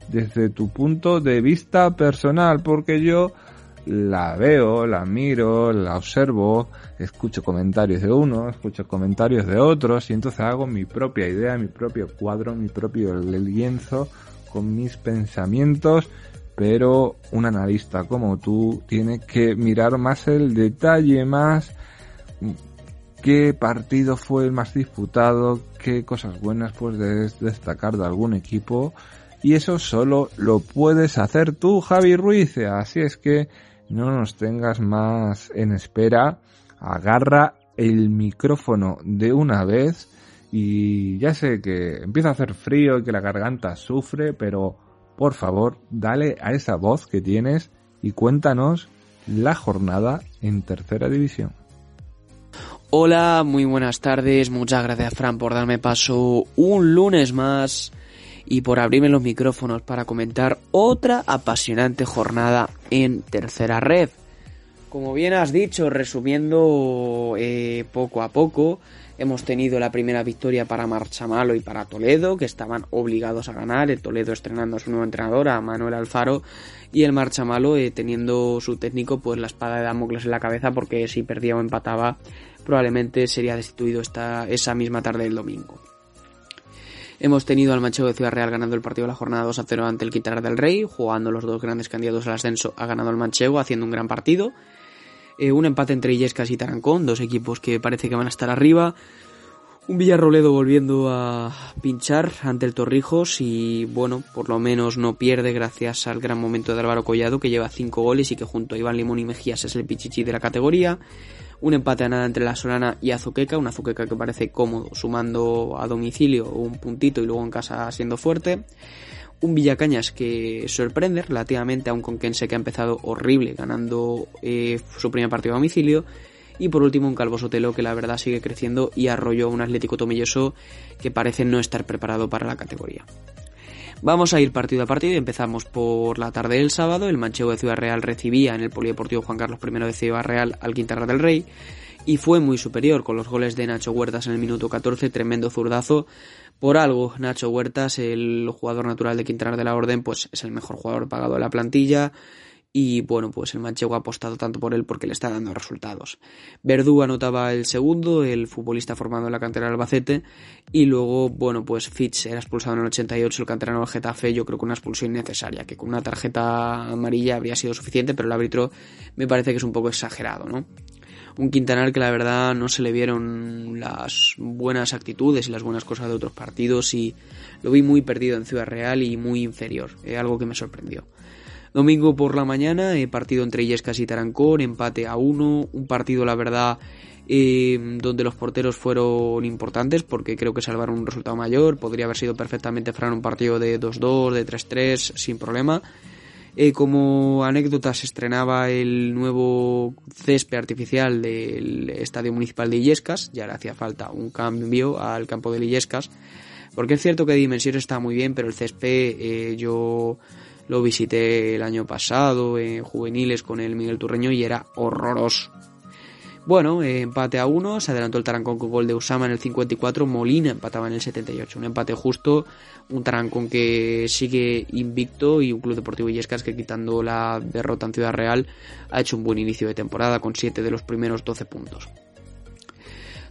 F: desde tu punto de vista personal, porque yo la veo, la miro, la observo, escucho comentarios de uno, escucho comentarios de otros y entonces hago mi propia idea, mi propio cuadro, mi propio lienzo con mis pensamientos pero un analista como tú tiene que mirar más el detalle, más qué partido fue el más disputado, qué cosas buenas puedes destacar de algún equipo y eso solo lo puedes hacer tú, Javi Ruiz. Así es que no nos tengas más en espera, agarra el micrófono de una vez y ya sé que empieza a hacer frío y que la garganta sufre, pero por favor, dale a esa voz que tienes y cuéntanos la jornada en tercera división.
I: Hola, muy buenas tardes. Muchas gracias, Fran, por darme paso un lunes más y por abrirme los micrófonos para comentar otra apasionante jornada en tercera red. Como bien has dicho, resumiendo eh, poco a poco, Hemos tenido la primera victoria para Marchamalo y para Toledo, que estaban obligados a ganar. El Toledo estrenando a su nuevo entrenador, a Manuel Alfaro, y el Marchamalo eh, teniendo su técnico pues la espada de Damocles en la cabeza, porque si perdía o empataba, probablemente sería destituido esta, esa misma tarde del domingo. Hemos tenido al Manchego de Ciudad Real ganando el partido de la jornada 2 a 0 ante el Quintanar del Rey, jugando los dos grandes candidatos al ascenso, ha ganado el Manchego haciendo un gran partido. Eh, un empate entre Illescas y Tarancón, dos equipos que parece que van a estar arriba. Un Villarroledo volviendo a pinchar ante el Torrijos y bueno, por lo menos no pierde gracias al gran momento de Álvaro Collado que lleva cinco goles y que junto a Iván Limón y Mejías es el pichichi de la categoría. Un empate a nada entre la Solana y Azuqueca, una Azuqueca que parece cómodo sumando a domicilio un puntito y luego en casa siendo fuerte un Villacañas que sorprende relativamente a un Conquense que ha empezado horrible ganando eh, su primer partido a domicilio y por último un Calvo Sotelo que la verdad sigue creciendo y arrolló un Atlético Tomelloso que parece no estar preparado para la categoría. Vamos a ir partido a partido y empezamos por la tarde del sábado. El Manchego de Ciudad Real recibía en el Polideportivo Juan Carlos I de Ciudad Real al Quintarra del Rey y fue muy superior con los goles de Nacho Huertas en el minuto 14, tremendo zurdazo por algo, Nacho Huertas, el jugador natural de Quintana de la Orden, pues es el mejor jugador pagado de la plantilla. Y bueno, pues el Manchego ha apostado tanto por él porque le está dando resultados. Verdú anotaba el segundo, el futbolista formado en la cantera del Albacete. Y luego, bueno, pues Fitch era expulsado en el 88, el canterano del Getafe. Yo creo que una expulsión innecesaria, que con una tarjeta amarilla habría sido suficiente, pero el árbitro me parece que es un poco exagerado, ¿no? Un Quintanar que la verdad no se le vieron las buenas actitudes y las buenas cosas de otros partidos y lo vi muy perdido en Ciudad Real y muy inferior, eh, algo que me sorprendió. Domingo por la mañana, eh, partido entre Illescas y Tarancón, empate a uno, un partido la verdad eh, donde los porteros fueron importantes porque creo que salvaron un resultado mayor, podría haber sido perfectamente Fran un partido de 2-2, de 3-3 sin problema eh, como anécdota se estrenaba el nuevo césped artificial del Estadio Municipal de Illescas, ya le hacía falta un cambio al campo de Illescas, porque es cierto que dimensiones está muy bien, pero el césped eh, yo lo visité el año pasado en juveniles con el Miguel Turreño y era horroroso. Bueno, eh, empate a uno, se adelantó el Tarancón con gol de Usama en el 54, Molina empataba en el 78, un empate justo, un Tarancón que sigue invicto y un Club Deportivo Illescas que quitando la derrota en Ciudad Real ha hecho un buen inicio de temporada con 7 de los primeros 12 puntos.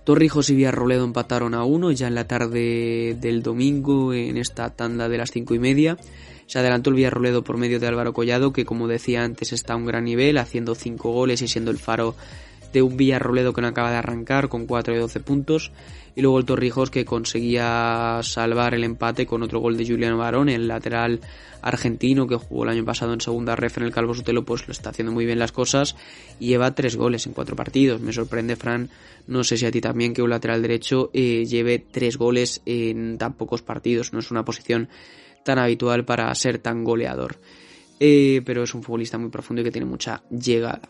I: Torrijos y Villarroledo empataron a uno ya en la tarde del domingo en esta tanda de las cinco y media. Se adelantó el Villarroledo por medio de Álvaro Collado, que como decía antes está a un gran nivel, haciendo cinco goles y siendo el faro de un Villarroledo que no acaba de arrancar con 4 de 12 puntos. Y luego el Torrijos que conseguía salvar el empate con otro gol de Juliano Barón, el lateral argentino que jugó el año pasado en segunda ref en el Calvo Sotelo, pues lo está haciendo muy bien las cosas y lleva tres goles en cuatro partidos. Me sorprende, Fran, no sé si a ti también, que un lateral derecho eh, lleve tres goles en tan pocos partidos. No es una posición tan habitual para ser tan goleador. Eh, pero es un futbolista muy profundo y que tiene mucha llegada.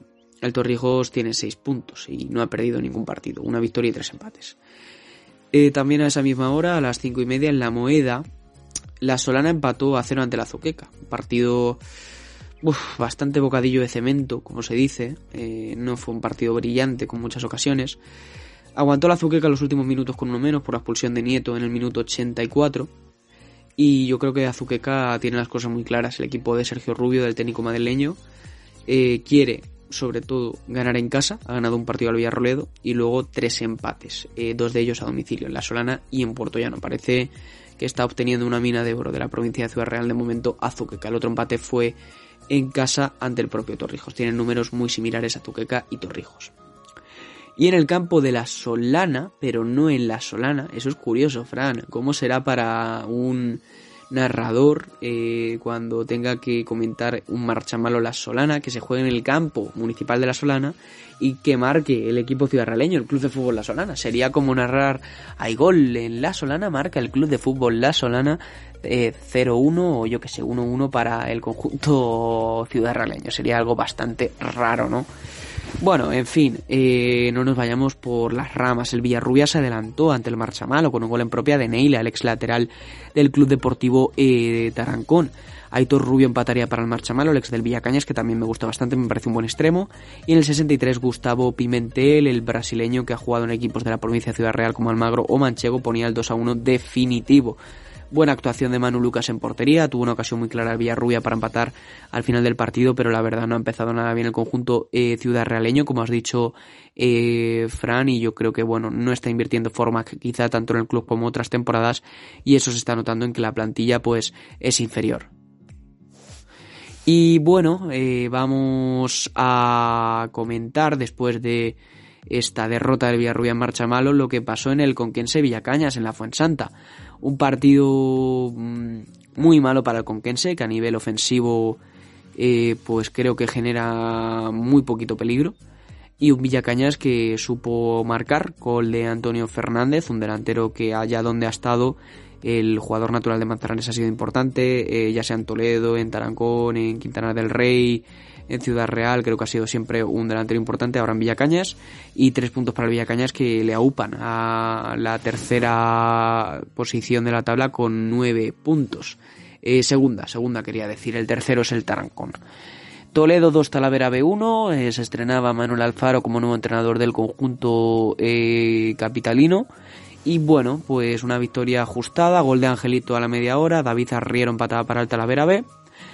I: El Torrijos tiene 6 puntos y no ha perdido ningún partido, una victoria y tres empates. Eh, también a esa misma hora, a las 5 y media, en la Moeda, la Solana empató a cero ante la Zuqueca. Partido bastante bocadillo de cemento, como se dice. Eh, no fue un partido brillante con muchas ocasiones. Aguantó la Zuqueca los últimos minutos con uno menos por la expulsión de Nieto en el minuto 84. Y yo creo que Azuqueca tiene las cosas muy claras. El equipo de Sergio Rubio, del técnico madrileño, eh, quiere sobre todo ganar en casa, ha ganado un partido al Villarroledo y luego tres empates, eh, dos de ellos a domicilio, en La Solana y en Puerto Llano. Parece que está obteniendo una mina de oro de la provincia de Ciudad Real de momento Azuqueca. El otro empate fue en casa ante el propio Torrijos. Tienen números muy similares a Azuqueca y Torrijos. Y en el campo de la Solana, pero no en la Solana, eso es curioso, Fran. ¿Cómo será para un narrador eh, cuando tenga que comentar un marchamalo La Solana que se juegue en el campo municipal de La Solana y que marque el equipo ciudadraleño, el Club de Fútbol La Solana. Sería como narrar, hay gol en La Solana, marca el Club de Fútbol La Solana eh, 0-1 o yo que sé, 1-1 para el conjunto ciudadraleño. Sería algo bastante raro, ¿no? Bueno, en fin, eh, no nos vayamos por las ramas. El Villarrubia se adelantó ante el Marchamalo con un gol en propia de Neila, el ex lateral del Club Deportivo eh, Tarancón. Aitor Rubio empataría para el Marchamalo, el ex del Villacañas, que también me gusta bastante, me parece un buen extremo. Y en el 63, Gustavo Pimentel, el brasileño que ha jugado en equipos de la provincia de Ciudad Real como Almagro o Manchego, ponía el 2 a 1 definitivo. Buena actuación de Manu Lucas en portería, tuvo una ocasión muy clara el Villarrubia para empatar al final del partido, pero la verdad no ha empezado nada bien el conjunto eh, ciudad realeño, como has dicho eh, Fran, y yo creo que bueno, no está invirtiendo forma quizá tanto en el club como otras temporadas, y eso se está notando en que la plantilla pues es inferior. Y bueno, eh, vamos a comentar después de esta derrota del Villarrubia en marcha malo lo que pasó en el Conquense Villacañas en la Fuensanta. Un partido mm, muy malo para el Conquense que a nivel ofensivo eh, pues creo que genera muy poquito peligro. Y un Villacañas que supo marcar gol de Antonio Fernández, un delantero que allá donde ha estado el jugador natural de Manzanares ha sido importante, eh, ya sea en Toledo, en Tarancón, en Quintana del Rey, en Ciudad Real, creo que ha sido siempre un delantero importante, ahora en Villacañas, y tres puntos para el Villacañas que le aupan a la tercera posición de la tabla con nueve puntos. Eh, segunda, segunda quería decir, el tercero es el Tarancón. Toledo 2 Talavera B1, eh, se estrenaba Manuel Alfaro como nuevo entrenador del conjunto eh, capitalino. Y bueno, pues una victoria ajustada, gol de Angelito a la media hora, David Arriero empataba para el Talavera B.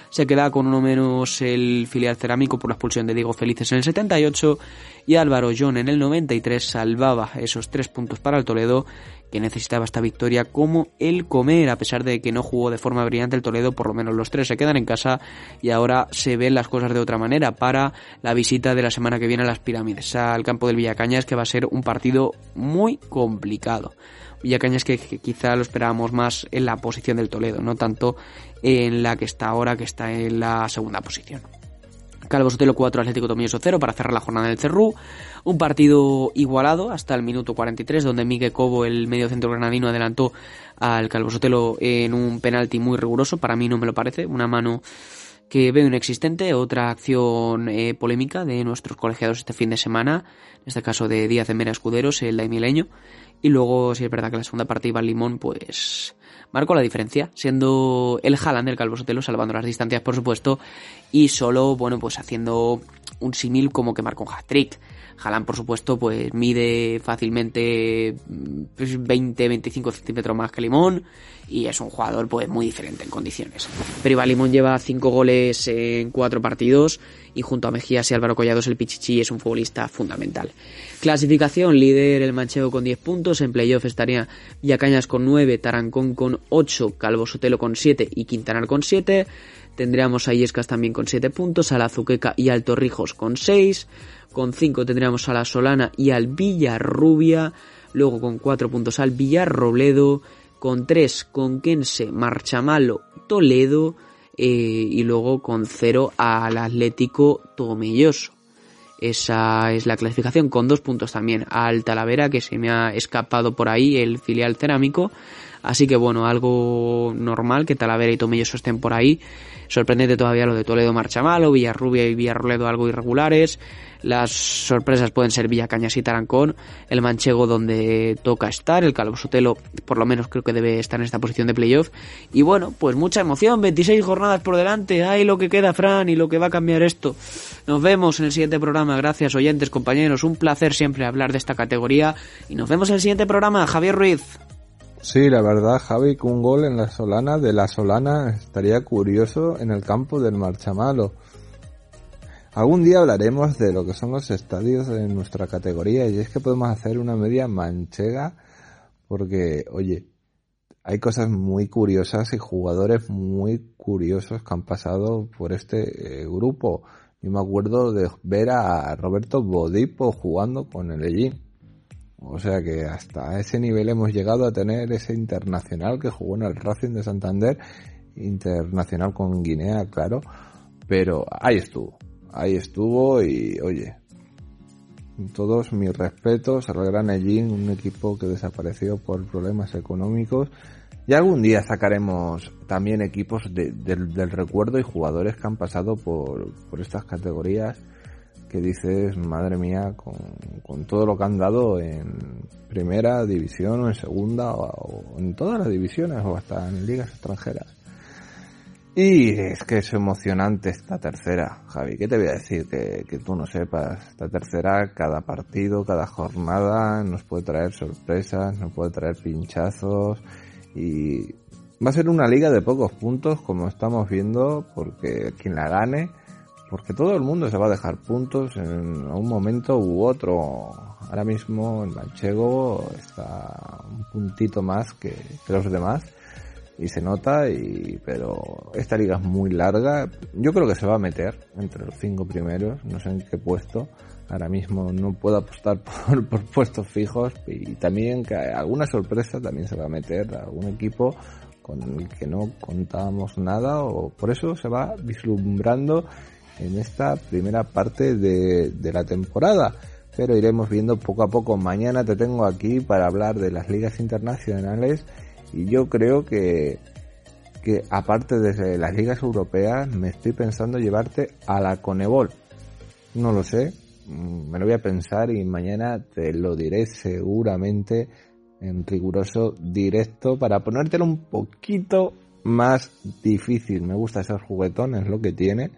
I: Se queda con uno menos el filial cerámico por la expulsión de Diego Felices en el 78 y Álvaro John en el 93 salvaba esos tres puntos para el Toledo que necesitaba esta victoria como el comer, a pesar de que no jugó de forma brillante el Toledo, por lo menos los tres se quedan en casa y ahora se ven las cosas de otra manera para la visita de la semana que viene a las pirámides, al campo del Villacañas, que va a ser un partido muy complicado. Villacañas que, que quizá lo esperábamos más en la posición del Toledo, no tanto en la que está ahora, que está en la segunda posición. Calvo Sotelo 4, Atlético Tomilloso 0 para cerrar la jornada del Cerrú. Un partido igualado hasta el minuto 43, donde Miguel Cobo, el medio centro granadino, adelantó al Calvo Sotelo en un penalti muy riguroso. Para mí no me lo parece. Una mano que veo inexistente. Otra acción eh, polémica de nuestros colegiados este fin de semana. En este caso de Díaz de Mera Escuderos, el daimileño. Y luego, si es verdad que la segunda parte iba Limón, pues marcó la diferencia, siendo el Haaland del Calvo Sotelo, salvando las distancias, por supuesto, y solo, bueno, pues haciendo un símil como que marcó un hat-trick. Haaland, por supuesto, pues mide fácilmente 20-25 pues, centímetros más que Limón y es un jugador pues muy diferente en condiciones. Pero Iván Limón lleva 5 goles en 4 partidos y junto a Mejías y Álvaro Collados el Pichichi es un futbolista fundamental. Clasificación, líder el Manchego con 10 puntos, en playoff estaría Yacañas con 9, Tarancón con 8, Calvo Sotelo con 7 y Quintanar con 7. Tendríamos a Iescas también con 7 puntos, a la Zuqueca y al Torrijos con 6. Con 5 tendríamos a la Solana y al Villarrubia. Luego con 4 puntos al Villarrobledo. Con 3 con Quense, Marchamalo, Toledo. Eh, y luego con 0 al Atlético Tomelloso. Esa es la clasificación con dos puntos también al Talavera que se me ha escapado por ahí el filial cerámico. Así que bueno, algo normal que Talavera y Tomelloso estén por ahí. Sorprendente todavía lo de Toledo marcha malo, Villarrubia y Villarroledo algo irregulares. Las sorpresas pueden ser Villacañas y Tarancón, el Manchego donde toca estar, el Calvo Sotelo por lo menos creo que debe estar en esta posición de playoff. Y bueno, pues mucha emoción, 26 jornadas por delante, ay lo que queda Fran y lo que va a cambiar esto. Nos vemos en el siguiente programa, gracias oyentes, compañeros, un placer siempre hablar de esta categoría y nos vemos en el siguiente programa, Javier Ruiz.
F: Sí, la verdad, Javi, que un gol en la Solana, de la Solana, estaría curioso en el campo del Marchamalo. Algún día hablaremos de lo que son los estadios en nuestra categoría y es que podemos hacer una media manchega porque, oye, hay cosas muy curiosas y jugadores muy curiosos que han pasado por este eh, grupo. Yo me acuerdo de ver a Roberto Bodipo jugando con el Ellín o sea que hasta ese nivel hemos llegado a tener ese internacional que jugó en el Racing de Santander, internacional con Guinea, claro, pero ahí estuvo, ahí estuvo y oye, todos mis respetos al Gran Ellín, un equipo que desapareció por problemas económicos. Y algún día sacaremos también equipos del recuerdo y jugadores que han pasado por, por estas categorías que dices, madre mía, con, todo lo que han dado en primera división o en segunda o, en todas las divisiones o hasta en ligas extranjeras. Y es que es emocionante esta tercera, Javi. ¿Qué te voy a decir? Que, que tú no sepas. Esta tercera, cada partido, cada jornada nos puede traer sorpresas, nos puede traer pinchazos y va a ser una liga de pocos puntos como estamos viendo porque quien la gane porque todo el mundo se va a dejar puntos en un momento u otro. Ahora mismo el Manchego está un puntito más que, los demás y se nota y pero esta liga es muy larga yo creo que se va a meter entre los cinco primeros no sé en qué puesto ahora mismo no puedo apostar por, por puestos fijos y también que alguna sorpresa también se va a meter algún equipo con el que no contábamos nada o por eso se va vislumbrando en esta primera parte de, la temporada. Pero iremos viendo poco a poco. Mañana te tengo aquí para hablar de las ligas internacionales y yo creo que, que aparte de las ligas europeas me estoy pensando llevarte a la Conebol. No lo sé, mm, me lo voy a pensar y mañana te lo diré seguramente en riguroso directo para ponértelo un poquito más difícil. Me gusta esos juguetones, lo que tiene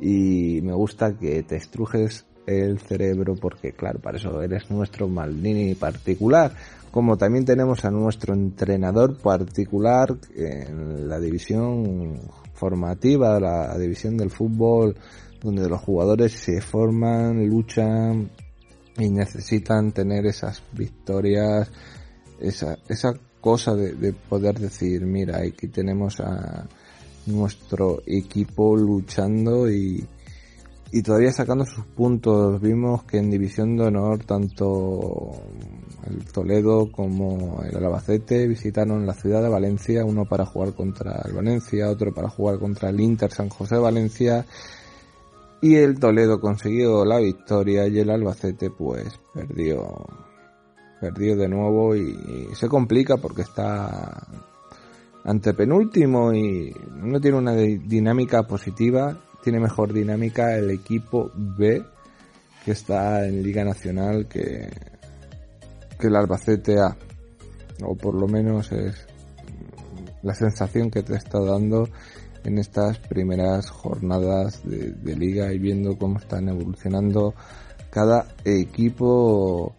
F: y me gusta que te estrujes el cerebro porque claro, para eso eres nuestro Maldini particular, como también tenemos a nuestro entrenador particular en la división formativa, la división del fútbol, donde los jugadores se forman, luchan y necesitan tener esas victorias, esa, esa cosa de, de poder decir, mira, aquí tenemos a, nuestro equipo luchando y, y todavía sacando sus puntos. Vimos que en División de Honor tanto el Toledo como el Albacete visitaron la ciudad de Valencia, uno para jugar contra el Valencia, otro para jugar contra el Inter San José de Valencia. Y el Toledo consiguió la victoria y el Albacete pues perdió perdió de nuevo y se complica porque está antepenúltimo y no tiene una dinámica positiva, tiene mejor dinámica el equipo B que está en Liga Nacional que, que el Albacete A, o por lo menos es la sensación que te está dando en estas primeras jornadas de, liga y viendo cómo están evolucionando cada equipo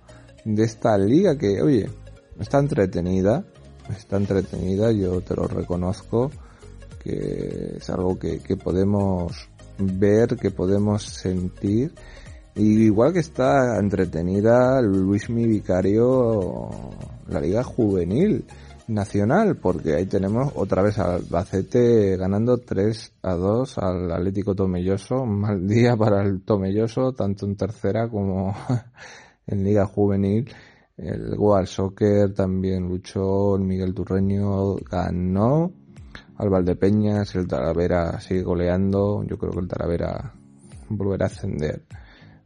F: de esta liga que, oye, está entretenida, está entretenida, yo te lo reconozco, que es algo que podemos ver, que podemos sentir. Y igual que está entretenida Luis Mi Vicario, la Liga Juvenil Nacional, porque ahí tenemos otra vez al Albacete ganando 3 a 2 al Atlético Tomelloso. Mal día para el Tomelloso, tanto en tercera como en Liga Juvenil. El Goal Soccer también luchó, el Miguel Turreño ganó al Valdepeñas, el Talavera sigue goleando, yo creo que el Talavera volverá a ascender.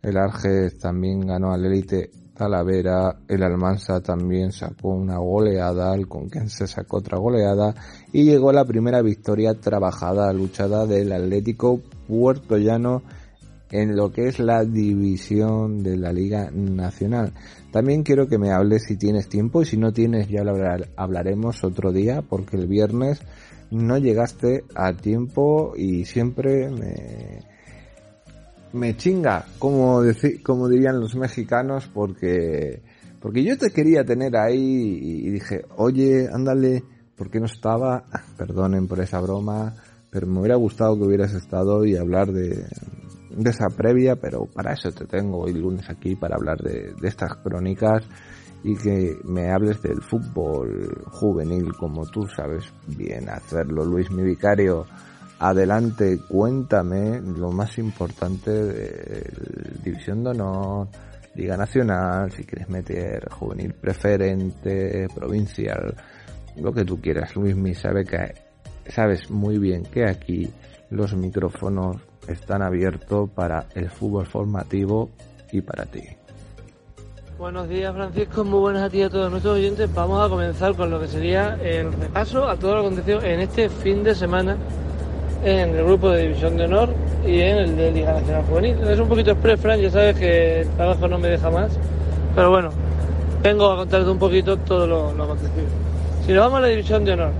F: El Arges también ganó al Elite Talavera, el Almansa también sacó una goleada, el Conquense sacó otra goleada y llegó la primera victoria trabajada, luchada del Atlético Puerto Llano en lo que es la división de la Liga Nacional. También quiero que me hables si tienes tiempo y si no tienes ya hablaremos otro día porque el viernes no llegaste a tiempo y siempre me, me chinga, como, como dirían los mexicanos, porque, porque yo te quería tener ahí y dije, oye, ándale, ¿por qué no estaba? Perdonen por esa broma, pero me hubiera gustado que hubieras estado y hablar de, de esa previa, pero para eso te tengo hoy lunes aquí, para hablar de, de estas crónicas y que me hables del fútbol juvenil como tú sabes bien hacerlo. Luis, mi vicario, adelante, cuéntame lo más importante de División de Honor, Liga Nacional, si quieres meter juvenil preferente, provincial, lo que tú quieras. Luis, mi sabe que sabes muy bien que aquí los micrófonos están abiertos para el fútbol formativo y para ti.
J: Buenos días Francisco, muy buenas a ti y a todos nuestros oyentes. Vamos a comenzar con lo que sería el repaso a todo lo acontecido en este fin de semana en el grupo de División de Honor y en el de Liga Nacional Juvenil. Es un poquito express, Fran, ya sabes que el trabajo no me deja más, pero bueno, vengo a contarte un poquito todo lo, lo acontecido. Si nos vamos a la División de Honor,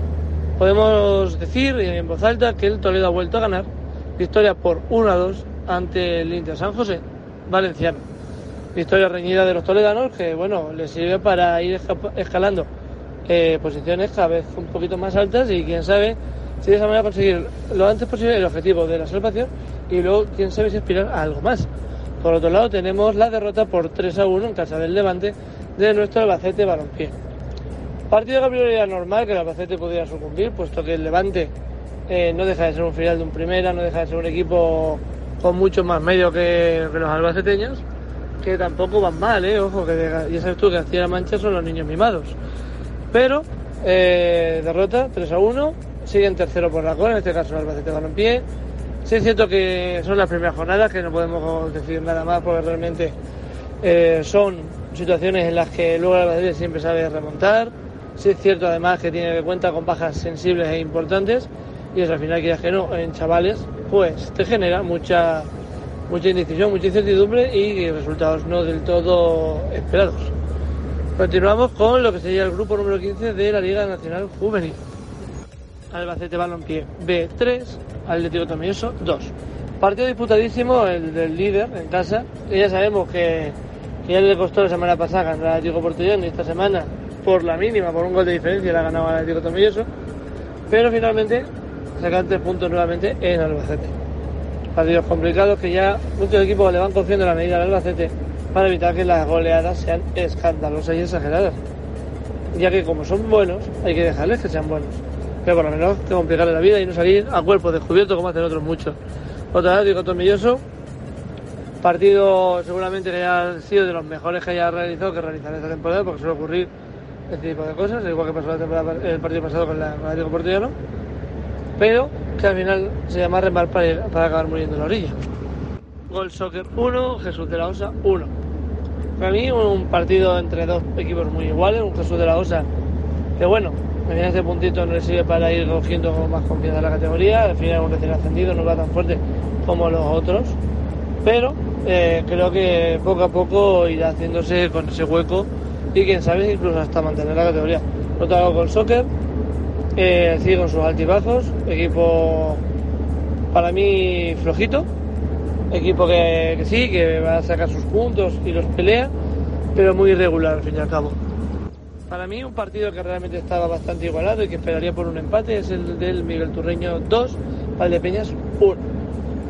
J: podemos decir en voz alta que el Toledo ha vuelto a ganar, victoria por 1 a 2 ante el Inter San José, valenciano victoria reñida de los toledanos que bueno les sirve para ir escalando eh, posiciones cada vez un poquito más altas y quién sabe si de esa manera conseguir lo antes posible el objetivo de la salvación y luego quién sabe si aspirar a algo más. Por otro lado tenemos la derrota por 3 a 1 en casa del Levante de nuestro Albacete Balompié. Partido de prioridad normal que el Albacete pudiera sucumbir, puesto que el Levante eh, no deja de ser un final de un primera, no deja de ser un equipo con mucho más medio que, que los albaceteños que tampoco van mal, ¿eh? Ojo, que ya sabes tú que Castilla-La Mancha son los niños mimados. Pero, eh, derrota 3 a 1, siguen tercero por la cola, en este caso el Albacete Balompié. Sí es cierto que son las primeras jornadas, que no podemos decir nada más porque realmente eh, son situaciones en las que luego el Albacete siempre sabe remontar. Sí es cierto además que tiene que cuenta con bajas sensibles e importantes y eso al final quieras que no, en chavales, pues te genera mucha mucha indecisión, mucha incertidumbre y resultados no del todo esperados. Continuamos con lo que sería el grupo número 15 de la Liga Nacional Juvenil. Albacete Balompié B3, Atlético Tomelloso 2. Partido disputadísimo el del líder en casa. Y ya sabemos que, ya le costó la semana pasada ganar al Atlético Portugués y esta semana por la mínima, por un gol de diferencia, la el Atlético Tomelloso. Pero finalmente sacan tres puntos nuevamente en Albacete partidos complicados que ya muchos equipos le van confiando la medida al Albacete para evitar que las goleadas sean escandalosas y exageradas. Ya que como son buenos, hay que dejarles que sean buenos. Pero por lo menos que complicarle la vida y no salir a cuerpo descubierto como hacen otros muchos. Otra vez, digo Tomilloso, partido seguramente que haya sido de los mejores que haya realizado, que realizar esta temporada, porque suele ocurrir este tipo de cosas, igual que pasó el partido pasado con, la, con el Atlético Portugués pero que al final se llama remar para, para acabar muriendo en la orilla. Gol Soccer 1, Jesús de la Osa 1. Para mí un partido entre dos equipos muy iguales, un Jesús de la Osa que bueno, en este puntito no le sirve para ir cogiendo más confianza la categoría, al final un recién ascendido, no va tan fuerte como los otros, pero eh, creo que poco a poco irá haciéndose con ese hueco y quién sabe incluso hasta mantener la categoría. Por otro lado, con Soccer eh, sigue con sus altibajos, equipo para mí flojito, Equipo que, sí, que va a sacar sus puntos y los pelea, pero muy irregular al fin y al cabo. Para mí un partido que realmente estaba bastante igualado y que esperaría por un empate es el del Miguel Turreño 2, Valdepeñas 1.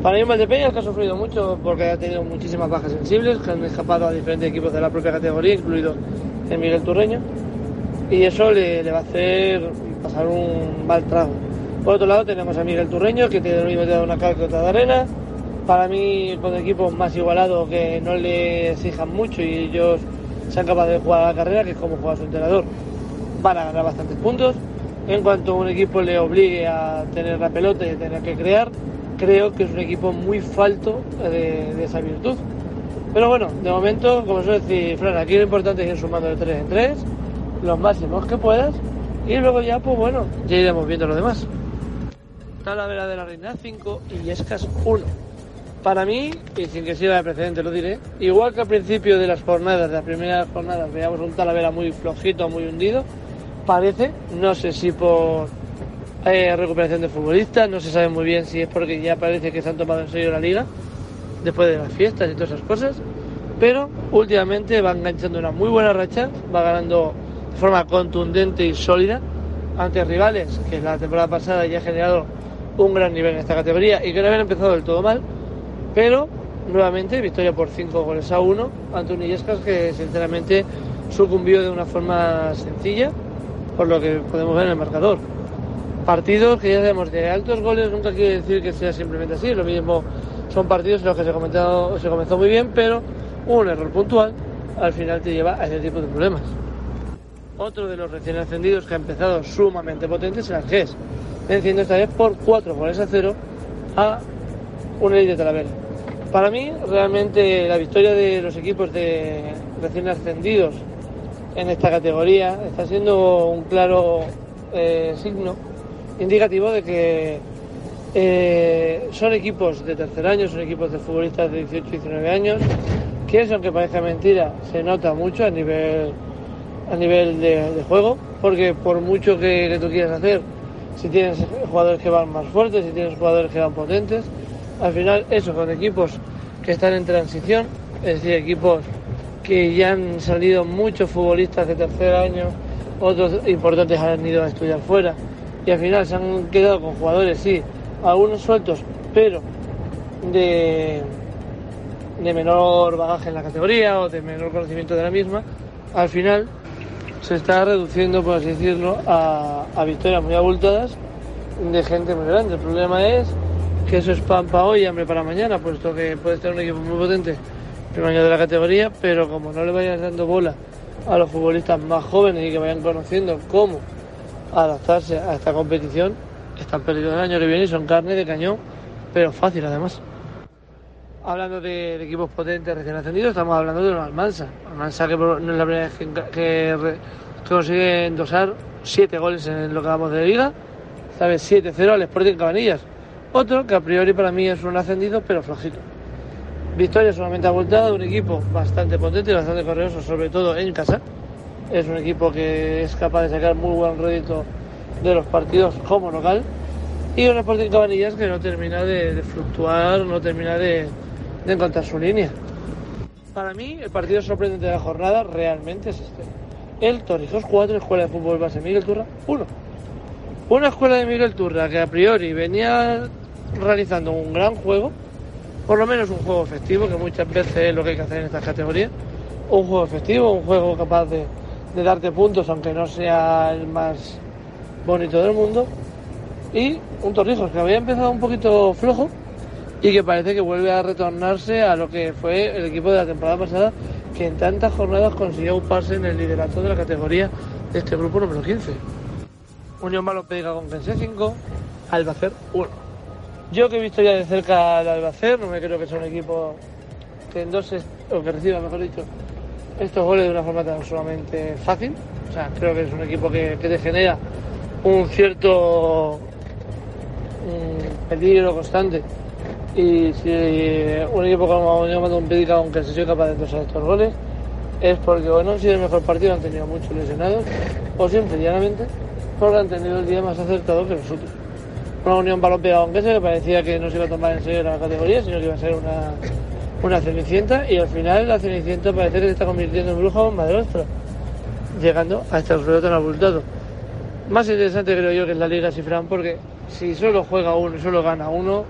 J: Para mí Valdepeñas que ha sufrido mucho porque ha tenido muchísimas bajas sensibles, que han escapado a diferentes equipos de la propia categoría, incluido el Miguel Turreño, y eso le, le va a hacer pasar un mal trago. Por otro lado tenemos a Miguel Turreño que tiene lo mismo de una calcota de arena. Para mí con equipos más igualados que no le exijan mucho y ellos sean capaces de jugar a la carrera, que es como juega su entrenador, van a ganar bastantes puntos. En cuanto un equipo le obligue a tener la pelota y tener que crear, creo que es un equipo muy falto de, de esa virtud. Pero bueno, de momento, como suele decir Fran, aquí lo importante es ir sumando de 3 en 3, los máximos que puedas, y luego ya, pues bueno, ya iremos viendo lo demás. Talavera de la Reina 5 y Escas 1. Para mí, y sin que sirva de precedente lo diré, igual que al principio de las jornadas, de las primeras jornadas, veíamos un Talavera muy flojito, muy hundido, parece, no sé si por eh, recuperación de futbolistas, no se sabe muy bien si es porque ya parece que se han tomado en serio la liga, después de las fiestas y todas esas cosas, pero últimamente va enganchando una muy buena racha, va ganando forma contundente y sólida ante rivales que la temporada pasada ya ha generado un gran nivel en esta categoría y que no habían empezado del todo mal, pero nuevamente victoria por 5 goles a 1 ante un Illescas que sinceramente sucumbió de una forma sencilla, por lo que podemos ver en el marcador. Partidos que ya sabemos de altos goles nunca quiere decir que sea simplemente así, lo mismo son partidos en los que se, comentado, se comenzó muy bien, pero un error puntual al final te lleva a ese tipo de problemas. Otro de los recién ascendidos que ha empezado sumamente potente es el Argés, venciendo esta vez por 4 goles a 0 a un Elite Talavera. Para mí, realmente la victoria de los equipos de recién ascendidos en esta categoría está siendo un claro eh, signo indicativo de que eh, son equipos de tercer año, son equipos de futbolistas de 18 y 19 años, que eso, aunque parezca mentira, se nota mucho a nivel, a nivel de, juego, porque por mucho que, que tú quieras hacer, si tienes jugadores que van más fuertes, si tienes jugadores que van potentes, al final eso con equipos que están en transición, es decir, equipos que ya han salido muchos futbolistas de tercer año, otros importantes han ido a estudiar fuera y al final se han quedado con jugadores, sí, algunos sueltos, pero de, de menor bagaje en la categoría o de menor conocimiento de la misma, al final se está reduciendo, por así decirlo, a, victorias muy abultadas de gente muy grande. El problema es que eso es pan para hoy y hambre para mañana, puesto que puedes tener un equipo muy potente primer año de la categoría, pero como no le vayas dando bola a los futbolistas más jóvenes y que vayan conociendo cómo adaptarse a esta competición, están perdidos el año que viene y son carne de cañón, pero fácil además. Hablando de, equipos potentes recién ascendidos, estamos hablando de los Almansa. Almansa que no es la primera vez que, consigue endosar 7 goles en lo que vamos de liga, ¿sabes? 7-0 al Sporting Cabanillas. Otro que a priori para mí es un ascendido, pero flojito. Victoria solamente abultada de un equipo bastante potente y bastante correoso, sobre todo en casa. Es un equipo que es capaz de sacar muy buen rédito de los partidos como local. Y un Sporting Cabanillas que no termina de fluctuar, no termina de, de encontrar su línea. Para mí, el partido sorprendente de la jornada realmente es este. El Torrijos 4, Escuela de Fútbol Base Miguel Turra 1. Una escuela de Miguel Turra que a priori venía realizando un gran juego, por lo menos un juego efectivo, que muchas veces es lo que hay que hacer en estas categorías. Un juego efectivo, un juego capaz de, de darte puntos, aunque no sea el más bonito del mundo. Y un Torrijos que había empezado un poquito flojo y que parece que vuelve a retornarse a lo que fue el equipo de la temporada pasada, que en tantas jornadas consiguió uparse en el liderato de la categoría de este grupo número 15. Unión Malopédica con Kense 5, Albacer 1. Yo que he visto ya de cerca al Albacer, no me creo que sea un equipo que endose, o que reciba, mejor dicho, estos goles de una forma tan sumamente fácil. O sea, creo que es un equipo que, que te genera un cierto mm, peligro constante. Y si un equipo como Unión Malopédica con Kense soy capaz de endosar estos goles, es porque o no han sido el mejor partido, han tenido muchos lesionados, o sencillamente porque han tenido el día más acertado que nosotros. una unión balompié aunquesa que parecía que no se iba a tomar en serio la categoría, sino que iba a ser una, una cenicienta y al final la cenicienta parece que se está convirtiendo en bruja bomba de ostras, llegando a este resultado tan abultado. Más interesante creo yo que es la Liga Cifrán porque si solo juega uno y solo gana uno,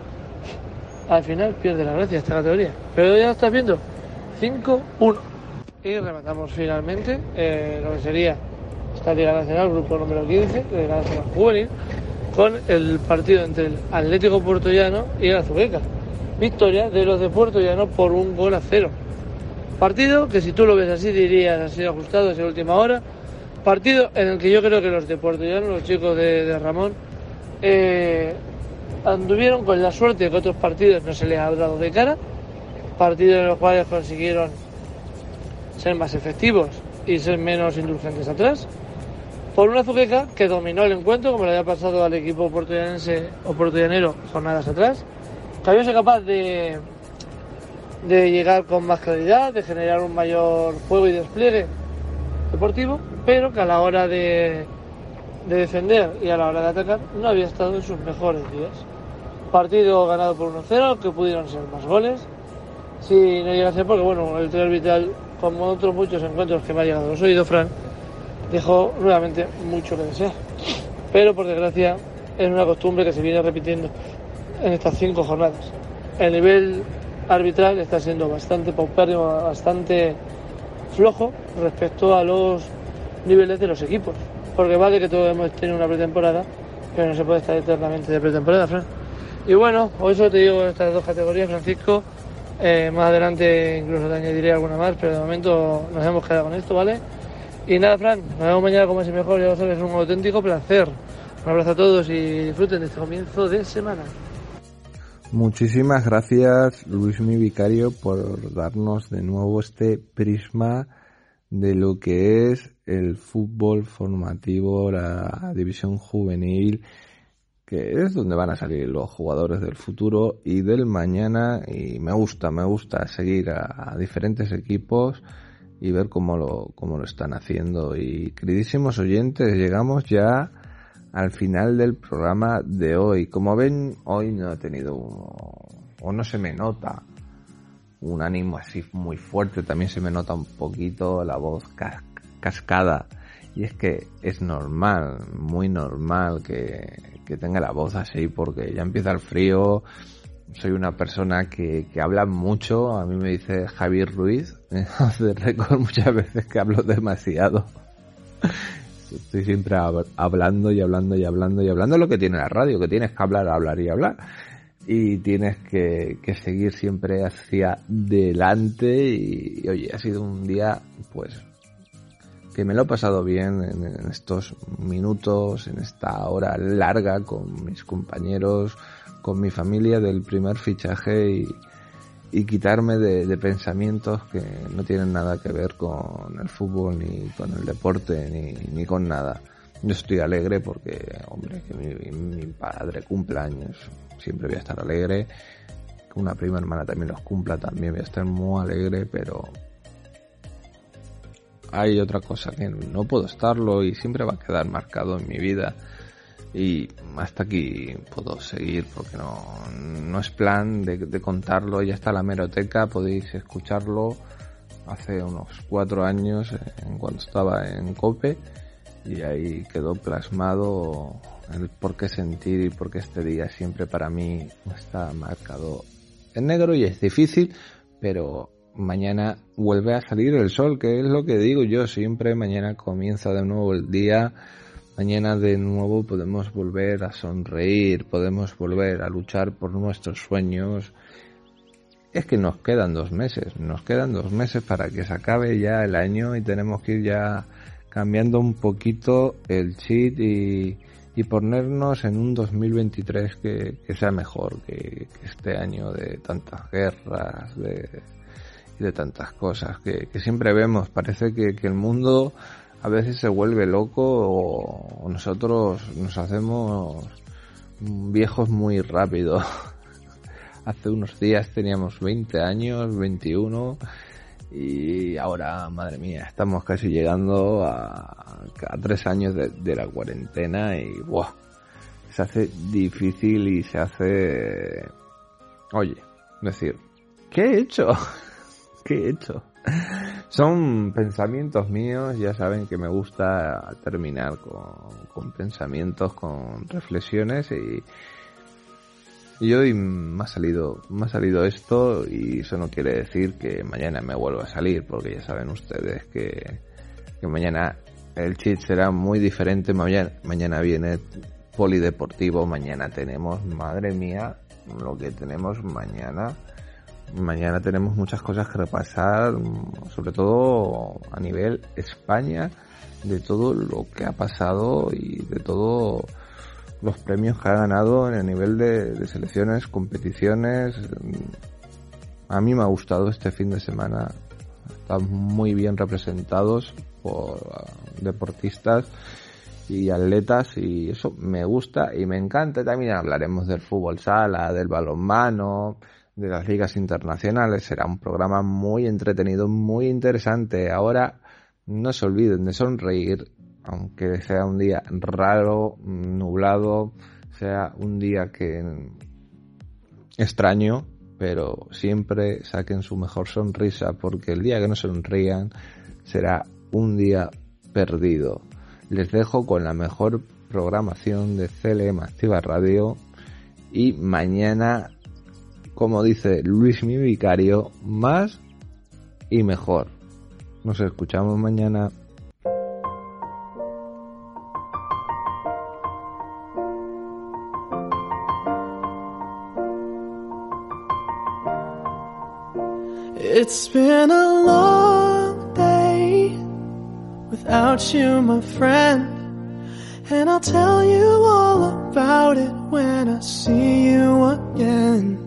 J: al final pierde la gracia esta categoría. Pero ya estás viendo, 5-1. Y rematamos finalmente eh, lo que sería esta Liga Nacional, grupo número 15, Liga Nacional Juvenil, con el partido entre el Atlético Puerto Llano y el Azuqueca. Victoria de los de Puerto Llano por un gol a cero. Partido que si tú lo ves así dirías ha sido ajustado desde última hora. Partido en el que yo creo que los de Puerto Llano, los chicos de, de Ramón, eh, anduvieron con la suerte que otros partidos no se les ha dado de cara. Partidos en los cuales consiguieron ser más efectivos y ser menos indulgentes atrás. Por una Azuqueca que dominó el encuentro, como le había pasado al equipo puertoyanense o puertoyanero jornadas atrás, que había sido capaz de, de llegar con más claridad, de generar un mayor juego y despliegue deportivo, pero que a la hora de, de defender y a la hora de atacar no había estado en sus mejores días. Partido ganado por 1-0, que pudieron ser más goles. Si no llega a ser porque, bueno, el trío vital, como otros muchos encuentros que me ha llegado a los oídos, Fran, dejó nuevamente mucho que desear. Pero por desgracia es una costumbre que se viene repitiendo en estas cinco jornadas. El nivel arbitral está siendo bastante paupérrimo, bastante flojo respecto a los niveles de los equipos. Porque vale que todos hemos tenido una pretemporada, pero no se puede estar eternamente de pretemporada, Fran. Y bueno, hoy solo te digo estas dos categorías, Francisco. Eh, más adelante incluso te añadiré alguna más, pero de momento nos hemos quedado con esto, ¿vale? Y nada, Fran, nos vemos mañana como es mejor, ya lo sabes, es un auténtico placer. Un abrazo a todos y disfruten de este comienzo de semana.
F: Muchísimas gracias Luis mi vicario por darnos de nuevo este prisma de lo que es el fútbol formativo, la división juvenil, que es donde van a salir los jugadores del futuro y del mañana y me gusta, me gusta seguir a, diferentes equipos y ver cómo lo, cómo lo están haciendo. Y queridísimos oyentes, llegamos ya al final del programa de hoy. Como ven, hoy no he tenido o no se me nota un ánimo así muy fuerte, también se me nota un poquito la voz cas cascada. Y es que es normal, muy normal que, que tenga la voz así porque ya empieza el frío, soy una persona que, que, habla mucho. A mí me dice Javier Ruiz, de récord muchas veces que hablo demasiado. Estoy siempre hablando y hablando y hablando y hablando lo que tiene la radio, que tienes que hablar, hablar y hablar. Y tienes que, que seguir siempre hacia adelante. Y, y, oye, ha sido un día, pues, que me lo he pasado bien en, estos minutos, en esta hora larga con mis compañeros, con mi familia del primer fichaje y, quitarme de, pensamientos que no tienen nada que ver con el fútbol ni con el deporte ni, ni con nada. Yo estoy alegre porque, hombre, que mi, mi, padre cumpla años, siempre voy a estar alegre. Que una prima hermana también los cumpla, también voy a estar muy alegre, pero hay otra cosa que no puedo estarlo y siempre va a quedar marcado en mi vida. Y hasta aquí puedo seguir porque no, no es plan de, de, contarlo, ya está la meroteca, podéis escucharlo. Hace unos cuatro años en cuando estaba en COPE y ahí quedó plasmado el por qué sentir y por qué este día siempre para mí está marcado en negro y es difícil, pero mañana vuelve a salir el sol, que es lo que digo yo siempre, mañana comienza de nuevo el día Mañana de nuevo podemos volver a sonreír, podemos volver a luchar por nuestros sueños. Es que nos quedan dos meses, nos quedan dos meses para que se acabe ya el año y tenemos que ir ya cambiando un poquito el cheat y, y ponernos en un 2023 que, que sea mejor que, que, este año de tantas guerras, de, de tantas cosas que, siempre vemos. Parece que, el mundo a veces se vuelve loco o nosotros nos hacemos viejos muy rápido. Hace unos días teníamos 20 años, 21 y ahora, madre mía, estamos casi llegando a, tres años de, la cuarentena y wow, se hace difícil y se hace... Oye, decir, ¿qué he hecho? ¿Qué he hecho? Son pensamientos míos, ya saben que me gusta terminar con, con pensamientos, con reflexiones y, hoy me ha salido, me ha salido esto y eso no quiere decir que mañana me vuelva a salir, porque ya saben ustedes que, que mañana el cheat será muy diferente, mañana, mañana viene polideportivo, mañana tenemos, madre mía, lo que tenemos mañana mañana tenemos muchas cosas que repasar, sobre todo a nivel España, de todo lo que ha pasado y de todos los premios que ha ganado en el nivel de, selecciones, competiciones. A mí me ha gustado este fin de semana. Están muy bien representados por deportistas y atletas y eso me gusta y me encanta. También hablaremos del fútbol sala, del balonmano, de las ligas internacionales. Será un programa muy entretenido, muy interesante. Ahora no se olviden de sonreír, aunque sea un día raro, nublado, sea un día que extraño, pero siempre saquen su mejor sonrisa porque el día que no sonrían será un día perdido. Les dejo con la mejor programación de CLM Activa Radio y mañana como dice Luis mi vicario, más y mejor. Nos escuchamos mañana.
K: It's been a long day without you, my friend. And I'll tell you all about it when I see you again.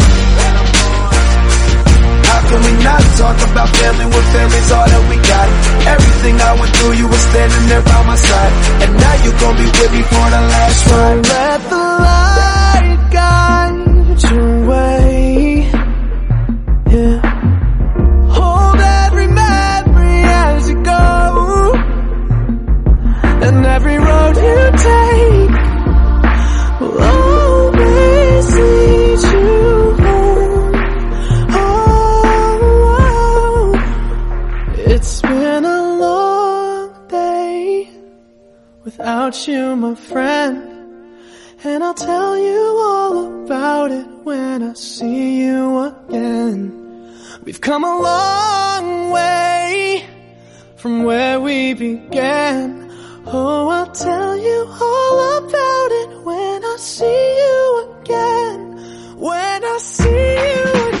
L: How can we not talk about family when family's all that we got? Everything I went through, you were standing there by my side. And now you gon' be with me for the last ride.
K: Let the light guide your without you, my friend. And I'll tell you all about it when I see you again. We've come a long way from where we began. Oh, I'll tell you all about it when I see you again. When I see you again.